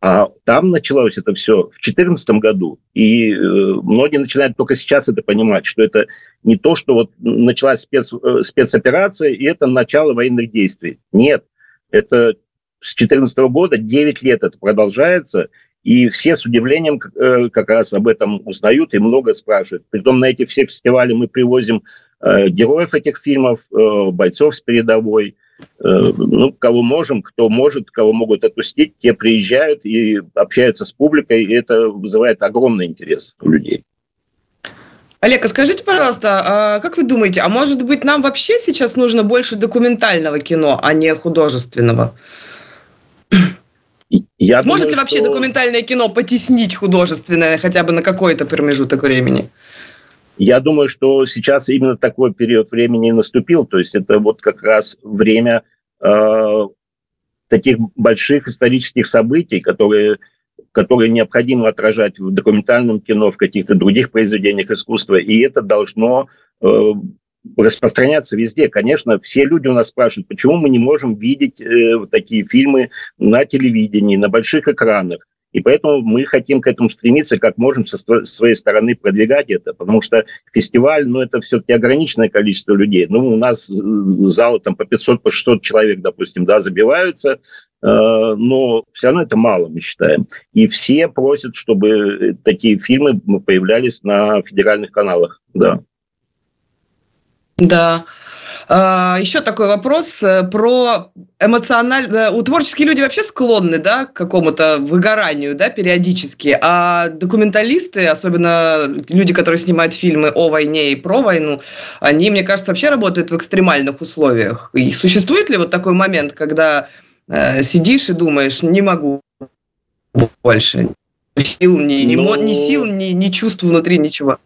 А там началось это все в 2014 году. И э, многие начинают только сейчас это понимать, что это не то, что вот началась спец, э, спецоперация, и это начало военных действий. Нет, это с 2014 года 9 лет это продолжается, и все с удивлением э, как раз об этом узнают и много спрашивают. Притом на эти все фестивали мы привозим э, героев этих фильмов, э, бойцов с передовой, ну, кого можем, кто может, кого могут отпустить, те приезжают и общаются с публикой, и это вызывает огромный интерес у людей. Олег, а скажите, пожалуйста, а как вы думаете, а может быть нам вообще сейчас нужно больше документального кино, а не художественного? Я Сможет думаю, ли вообще что... документальное кино потеснить художественное хотя бы на какой-то промежуток времени? Я думаю, что сейчас именно такой период времени наступил. То есть это вот как раз время э, таких больших исторических событий, которые, которые необходимо отражать в документальном кино, в каких-то других произведениях искусства. И это должно э, распространяться везде. Конечно, все люди у нас спрашивают, почему мы не можем видеть э, такие фильмы на телевидении, на больших экранах. И поэтому мы хотим к этому стремиться, как можем со своей стороны продвигать это, потому что фестиваль, ну, это все-таки ограниченное количество людей. Ну, у нас э, залы там по 500-600 по 600 человек, допустим, да, забиваются, э, но все равно это мало, мы считаем. И все просят, чтобы э, такие фильмы появлялись на федеральных каналах, да. Да. А, еще такой вопрос э, про эмоционально... У творческие люди вообще склонны, да, к какому-то выгоранию, да, периодически, а документалисты, особенно люди, которые снимают фильмы о войне и про войну, они, мне кажется, вообще работают в экстремальных условиях. И существует ли вот такой момент, когда э, сидишь и думаешь, не могу больше, сил, ни, ни, Но... ни сил, ни, ни чувств внутри, ничего?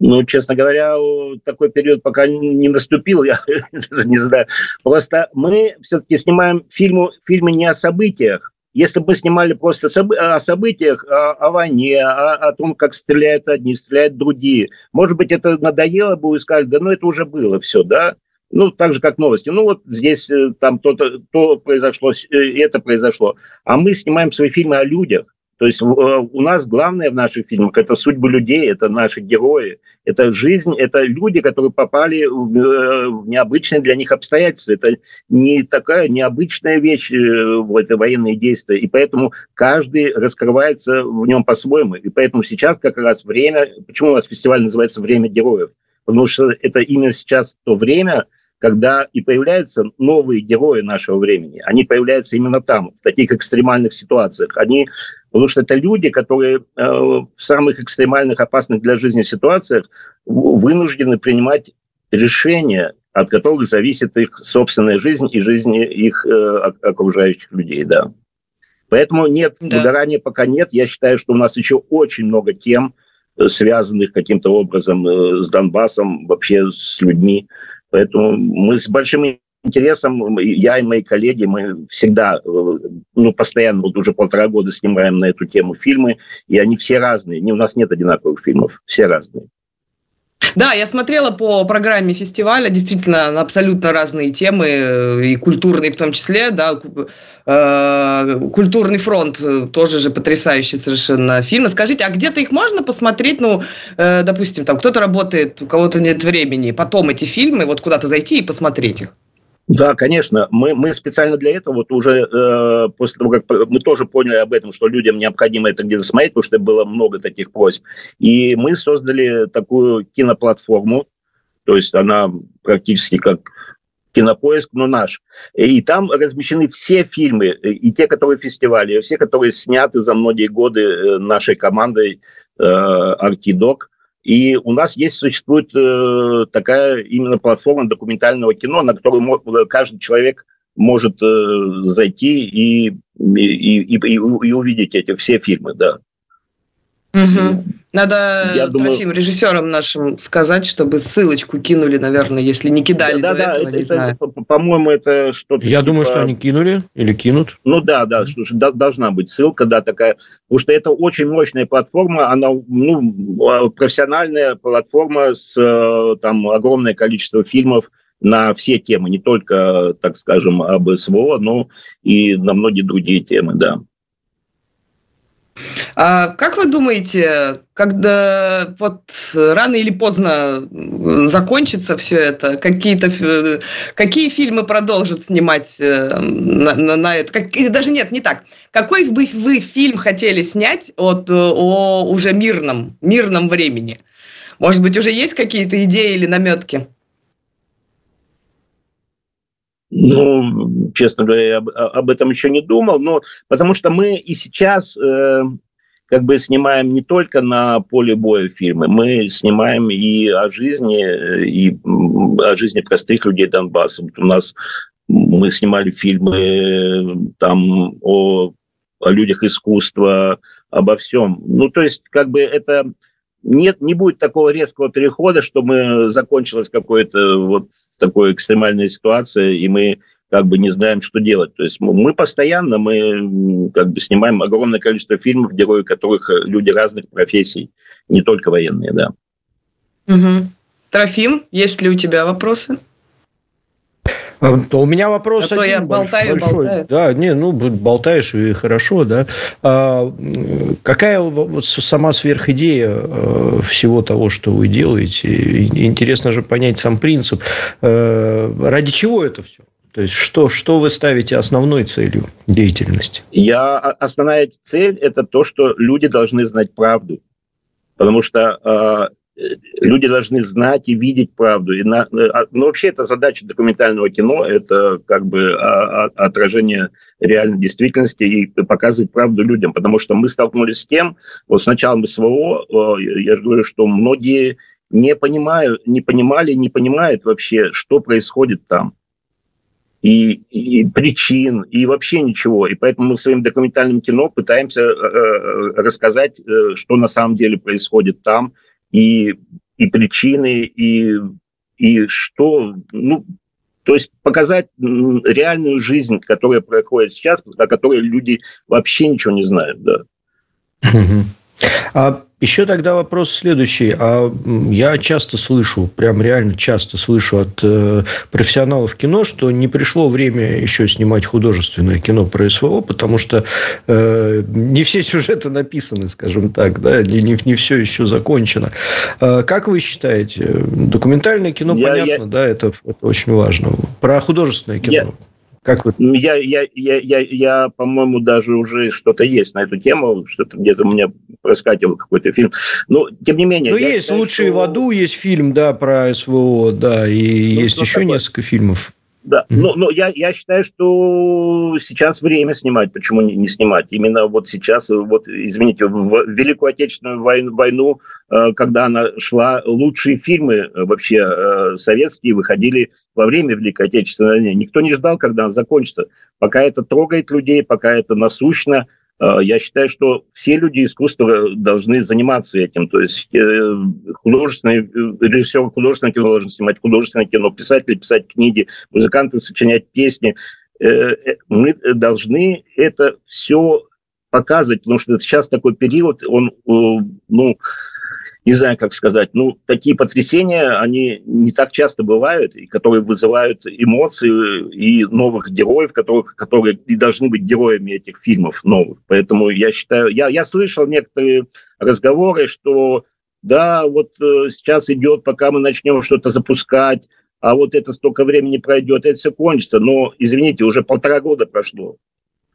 Ну, честно говоря, такой период пока не наступил, (laughs) я не знаю. Просто мы все-таки снимаем фильмы, фильмы не о событиях. Если бы мы снимали просто о событиях, о, о войне, о, о том, как стреляют одни, стреляют другие, может быть, это надоело бы и сказали, да ну это уже было все, да? Ну, так же, как новости. Ну, вот здесь э, там то-то, то произошло, э, это произошло. А мы снимаем свои фильмы о людях. То есть э, у нас главное в наших фильмах – это судьбы людей, это наши герои, это жизнь, это люди, которые попали в э, необычные для них обстоятельства. Это не такая необычная вещь, э, это военные действия, и поэтому каждый раскрывается в нем по-своему. И поэтому сейчас как раз время, почему у нас фестиваль называется «Время героев», потому что это именно сейчас то время, когда и появляются новые герои нашего времени. Они появляются именно там, в таких экстремальных ситуациях. Они Потому что это люди, которые э, в самых экстремальных, опасных для жизни ситуациях вынуждены принимать решения, от которых зависит их собственная жизнь и жизнь их э, окружающих людей, да. Поэтому нет, да. выгорания пока нет. Я считаю, что у нас еще очень много тем, э, связанных каким-то образом с Донбассом, вообще с людьми. Поэтому мы с большим интересом я и мои коллеги, мы всегда, э, ну, постоянно, вот уже полтора года снимаем на эту тему фильмы, и они все разные. У нас нет одинаковых фильмов, все разные. Да, я смотрела по программе фестиваля, действительно, абсолютно разные темы, э, и культурные в том числе, да, э, культурный фронт тоже же потрясающий совершенно фильм. Скажите, а где-то их можно посмотреть, ну, допустим, там кто-то работает, у кого-то нет времени, потом эти фильмы, вот куда-то зайти и посмотреть их? Да, конечно. Мы, мы специально для этого, вот уже э, после того, как мы тоже поняли об этом, что людям необходимо это где-то смотреть, потому что было много таких просьб. И мы создали такую киноплатформу, то есть она практически как кинопоиск, но наш. И там размещены все фильмы, и те, которые в фестивале, и все, которые сняты за многие годы э, нашей командой э, «Артидок». И у нас есть, существует э, такая именно платформа документального кино, на которую каждый человек может э, зайти и, и, и, и, и увидеть эти все фильмы, да. Угу. Надо Я Трофим, думаю... режиссерам нашим сказать, чтобы ссылочку кинули, наверное, если не кидали да, до да, этого, да, не это, знаю. Это, по-моему, это что-то... Я типа... думаю, что они кинули или кинут. Ну да, да, слушай, должна быть ссылка, да, такая, потому что это очень мощная платформа, она, ну, профессиональная платформа с э, там огромное количество фильмов, на все темы, не только, так скажем, об СВО, но и на многие другие темы, да. А как вы думаете, когда вот рано или поздно закончится все это, какие-то какие фильмы продолжат снимать э, на, на, на это? Как, или даже нет, не так. Какой бы вы фильм хотели снять от, о уже мирном, мирном времени? Может быть, уже есть какие-то идеи или наметки? Ну, честно говоря, я об, об этом еще не думал, но потому что мы и сейчас э, как бы снимаем не только на поле боя фильмы, мы снимаем и о жизни, и о жизни простых людей Донбасса. Вот у нас мы снимали фильмы там о, о людях искусства, обо всем. Ну, то есть, как бы это нет, не будет такого резкого перехода, что мы закончилась какой-то вот такой экстремальная ситуация, и мы как бы не знаем, что делать. То есть мы постоянно, мы как бы снимаем огромное количество фильмов, герои которых люди разных профессий, не только военные, да. Угу. Трофим, есть ли у тебя вопросы? А, у меня вопрос а один я болтаю, большой. болтаю. Да, не, ну, болтаешь и хорошо, да. А, какая вот сама сверхидея э, всего того, что вы делаете? Интересно же понять сам принцип. Э, ради чего это все? То есть, что, что вы ставите основной целью деятельности? Я, основная цель – это то, что люди должны знать правду. Потому что люди должны знать и видеть правду. И на, а, ну, вообще, это задача документального кино, это как бы а, а, отражение реальной действительности и показывать правду людям, потому что мы столкнулись с тем, вот с началом СВО, я же говорю, что многие не понимают, не понимали, не понимают вообще, что происходит там. И, и причин, и вообще ничего. И поэтому мы своим документальным кино пытаемся э, э рассказать, э, что на самом деле происходит там, и, и причины, и, и что, ну, то есть показать реальную жизнь, которая происходит сейчас, о которой люди вообще ничего не знают, да. А еще тогда вопрос следующий. А я часто слышу, прям реально часто слышу от э, профессионалов кино, что не пришло время еще снимать художественное кино про СВО, потому что э, не все сюжеты написаны, скажем так, да, не, не, не все еще закончено. Э, как вы считаете, документальное кино, я, понятно, я... да, это, это очень важно. Про художественное кино. Я... Как вы? Я, я, я, я, я по-моему, даже уже что-то есть на эту тему, что-то где-то у меня проскакивал какой-то фильм. Но, тем не менее... Ну, есть считаю, «Лучшие что... в аду», есть фильм, да, про СВО, да, и ну, есть еще такое? несколько фильмов. Да, но, но я, я считаю, что сейчас время снимать. Почему не, не снимать? Именно вот сейчас, вот, извините, в Великую Отечественную войну, войну э, когда она шла, лучшие фильмы э, вообще э, советские выходили во время Великой Отечественной войны. Никто не ждал, когда она закончится. Пока это трогает людей, пока это насущно – я считаю, что все люди искусства должны заниматься этим. То есть э, художественный э, режиссер художественного кино должен снимать художественное кино, писатели писать книги, музыканты сочинять песни. Мы должны это все показывать, потому что сейчас такой период, он, ну, не знаю, как сказать, ну, такие потрясения, они не так часто бывают, и которые вызывают эмоции и новых героев, которые, которые и должны быть героями этих фильмов новых. Поэтому я считаю, я, я слышал некоторые разговоры, что да, вот э, сейчас идет, пока мы начнем что-то запускать, а вот это столько времени пройдет, это все кончится. Но, извините, уже полтора года прошло.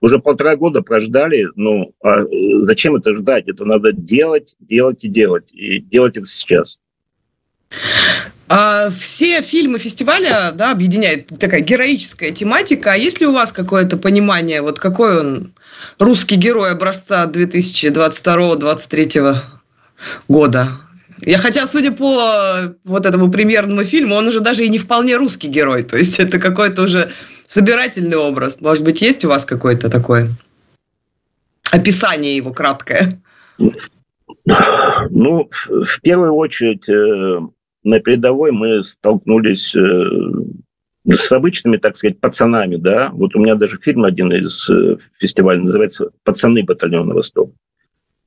Уже полтора года прождали, ну, а э, зачем это ждать? Это надо делать, делать и делать. И делать это сейчас. А все фильмы фестиваля да, объединяет такая героическая тематика. А есть ли у вас какое-то понимание, вот какой он русский герой образца 2022-2023 года? Я хотя, судя по вот этому премьерному фильму, он уже даже и не вполне русский герой. То есть это какой-то уже собирательный образ. Может быть, есть у вас какое-то такое описание его краткое? Ну, в первую очередь, э, на передовой мы столкнулись э, с обычными, так сказать, пацанами, да. Вот у меня даже фильм один из э, фестиваля называется «Пацаны батальона Восток».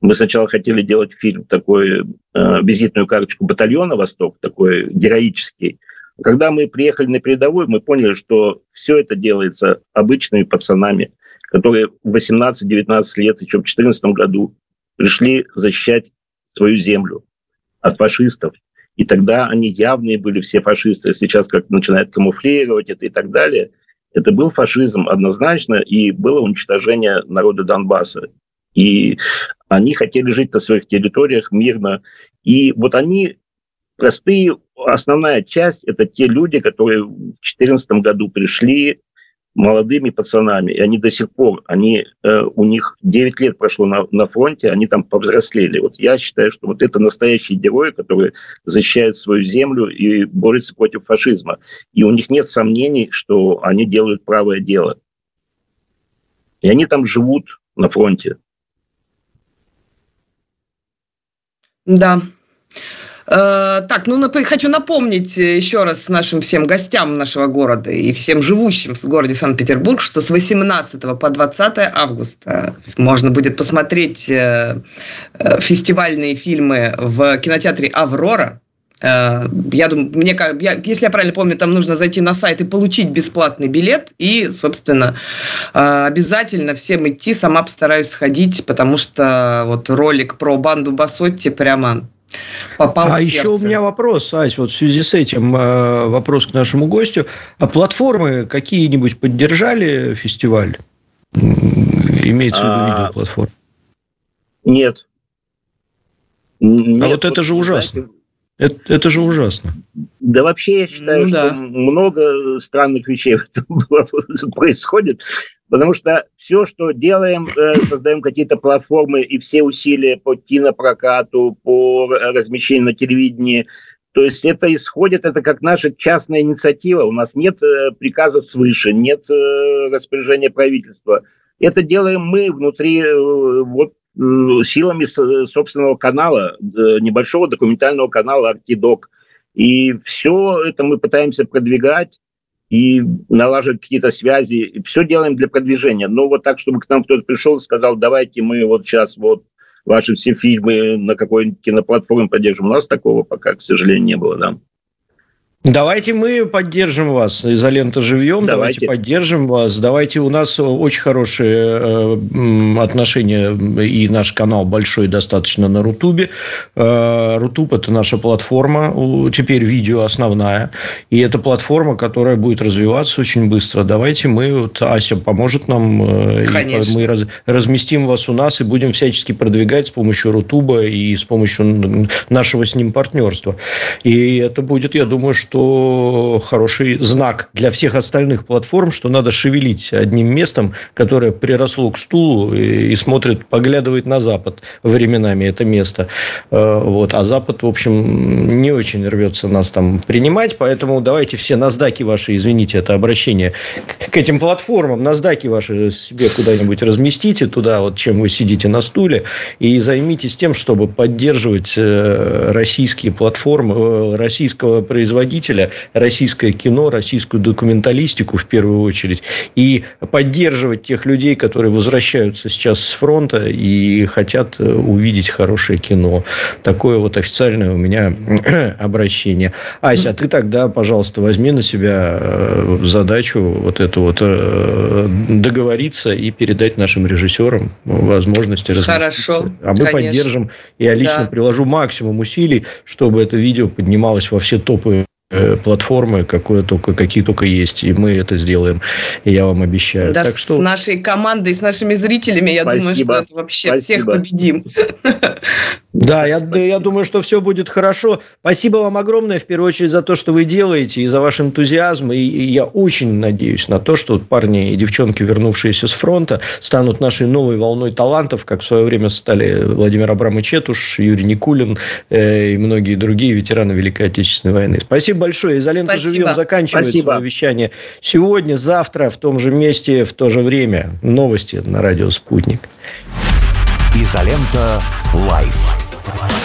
Мы сначала хотели делать фильм такой, визитную карточку батальона Восток, такой героический. Когда мы приехали на передовой, мы поняли, что все это делается обычными пацанами, которые в 18-19 лет, еще в 2014 году пришли защищать свою землю от фашистов. И тогда они явные были все фашисты. Сейчас как начинают камуфлировать это и так далее. Это был фашизм однозначно, и было уничтожение народа Донбасса. И они хотели жить на своих территориях мирно. И вот они простые, основная часть – это те люди, которые в 2014 году пришли, молодыми пацанами, и они до сих пор, они, э, у них 9 лет прошло на, на фронте, они там повзрослели. Вот я считаю, что вот это настоящие герои, которые защищают свою землю и борются против фашизма. И у них нет сомнений, что они делают правое дело. И они там живут на фронте. Да, так, ну хочу напомнить э, еще раз нашим всем гостям нашего города и всем живущим в городе Санкт-Петербург, что с 18 по 20 августа можно будет посмотреть э, фестивальные фильмы в кинотеатре «Аврора». Я думаю, мне, я, если я правильно помню, там нужно зайти на сайт и получить бесплатный билет. И, собственно, обязательно всем идти. Сама постараюсь сходить, потому что вот ролик про банду Басотти прямо попал а еще у меня вопрос, Ась, вот в связи с этим э, вопрос к нашему гостю. А платформы какие-нибудь поддержали фестиваль? Имеется в виду а... видеоплатформ? Нет. Нет. А вот это же ужасно. Это, это же ужасно. Да вообще я считаю, ну, что много странных вещей (laughs) происходит. Потому что все, что делаем, э, создаем какие-то платформы и все усилия по кинопрокату, по размещению на телевидении, то есть это исходит, это как наша частная инициатива. У нас нет э, приказа свыше, нет э, распоряжения правительства. Это делаем мы внутри вот силами собственного канала, небольшого документального канала «Артидок». И все это мы пытаемся продвигать и налаживать какие-то связи. Все делаем для продвижения. Но вот так, чтобы к нам кто-то пришел и сказал, давайте мы вот сейчас вот ваши все фильмы на какой-нибудь киноплатформе поддержим. У нас такого пока, к сожалению, не было, да. Давайте мы поддержим вас. Изолента живьем. Давайте. Давайте поддержим вас. Давайте у нас очень хорошие э, отношения и наш канал большой достаточно на Рутубе. Э, Рутуб это наша платформа, теперь видео основная. И это платформа, которая будет развиваться очень быстро. Давайте мы, вот Ася поможет нам. Э. Мы раз, разместим вас у нас и будем всячески продвигать с помощью Рутуба и с помощью нашего с ним партнерства. И это будет, я думаю, что что хороший знак для всех остальных платформ, что надо шевелить одним местом, которое приросло к стулу и, и смотрит, поглядывает на Запад временами это место. Э, вот. А Запад, в общем, не очень рвется нас там принимать, поэтому давайте все наздаки ваши, извините, это обращение к этим платформам, наздаки ваши себе куда-нибудь разместите туда, вот чем вы сидите на стуле, и займитесь тем, чтобы поддерживать э, российские платформы, э, российского производителя, зрителя российское кино, российскую документалистику в первую очередь, и поддерживать тех людей, которые возвращаются сейчас с фронта и хотят э, увидеть хорошее кино. Такое вот официальное у меня (clears throat) обращение. Ася, а ты тогда, пожалуйста, возьми на себя э, задачу вот эту вот э, договориться и передать нашим режиссерам возможности Хорошо. А мы конечно. поддержим. Я лично да. приложу максимум усилий, чтобы это видео поднималось во все топы платформы, какое только, какие только есть. И мы это сделаем. И я вам обещаю. Да, так что... с нашей командой, с нашими зрителями, я Спасибо. думаю, что это вообще Спасибо. всех победим. (laughs) Да, я, я думаю, что все будет хорошо. Спасибо вам огромное, в первую очередь, за то, что вы делаете, и за ваш энтузиазм. И, и я очень надеюсь на то, что парни и девчонки, вернувшиеся с фронта, станут нашей новой волной талантов, как в свое время стали Владимир Абрамович Четуш, Юрий Никулин э, и многие другие ветераны Великой Отечественной войны. Спасибо большое. Изолента Спасибо. живем заканчивает Спасибо. свое вещание сегодня, завтра, в том же месте, в то же время. Новости на радио «Спутник». Изолента. Лайф. Bye.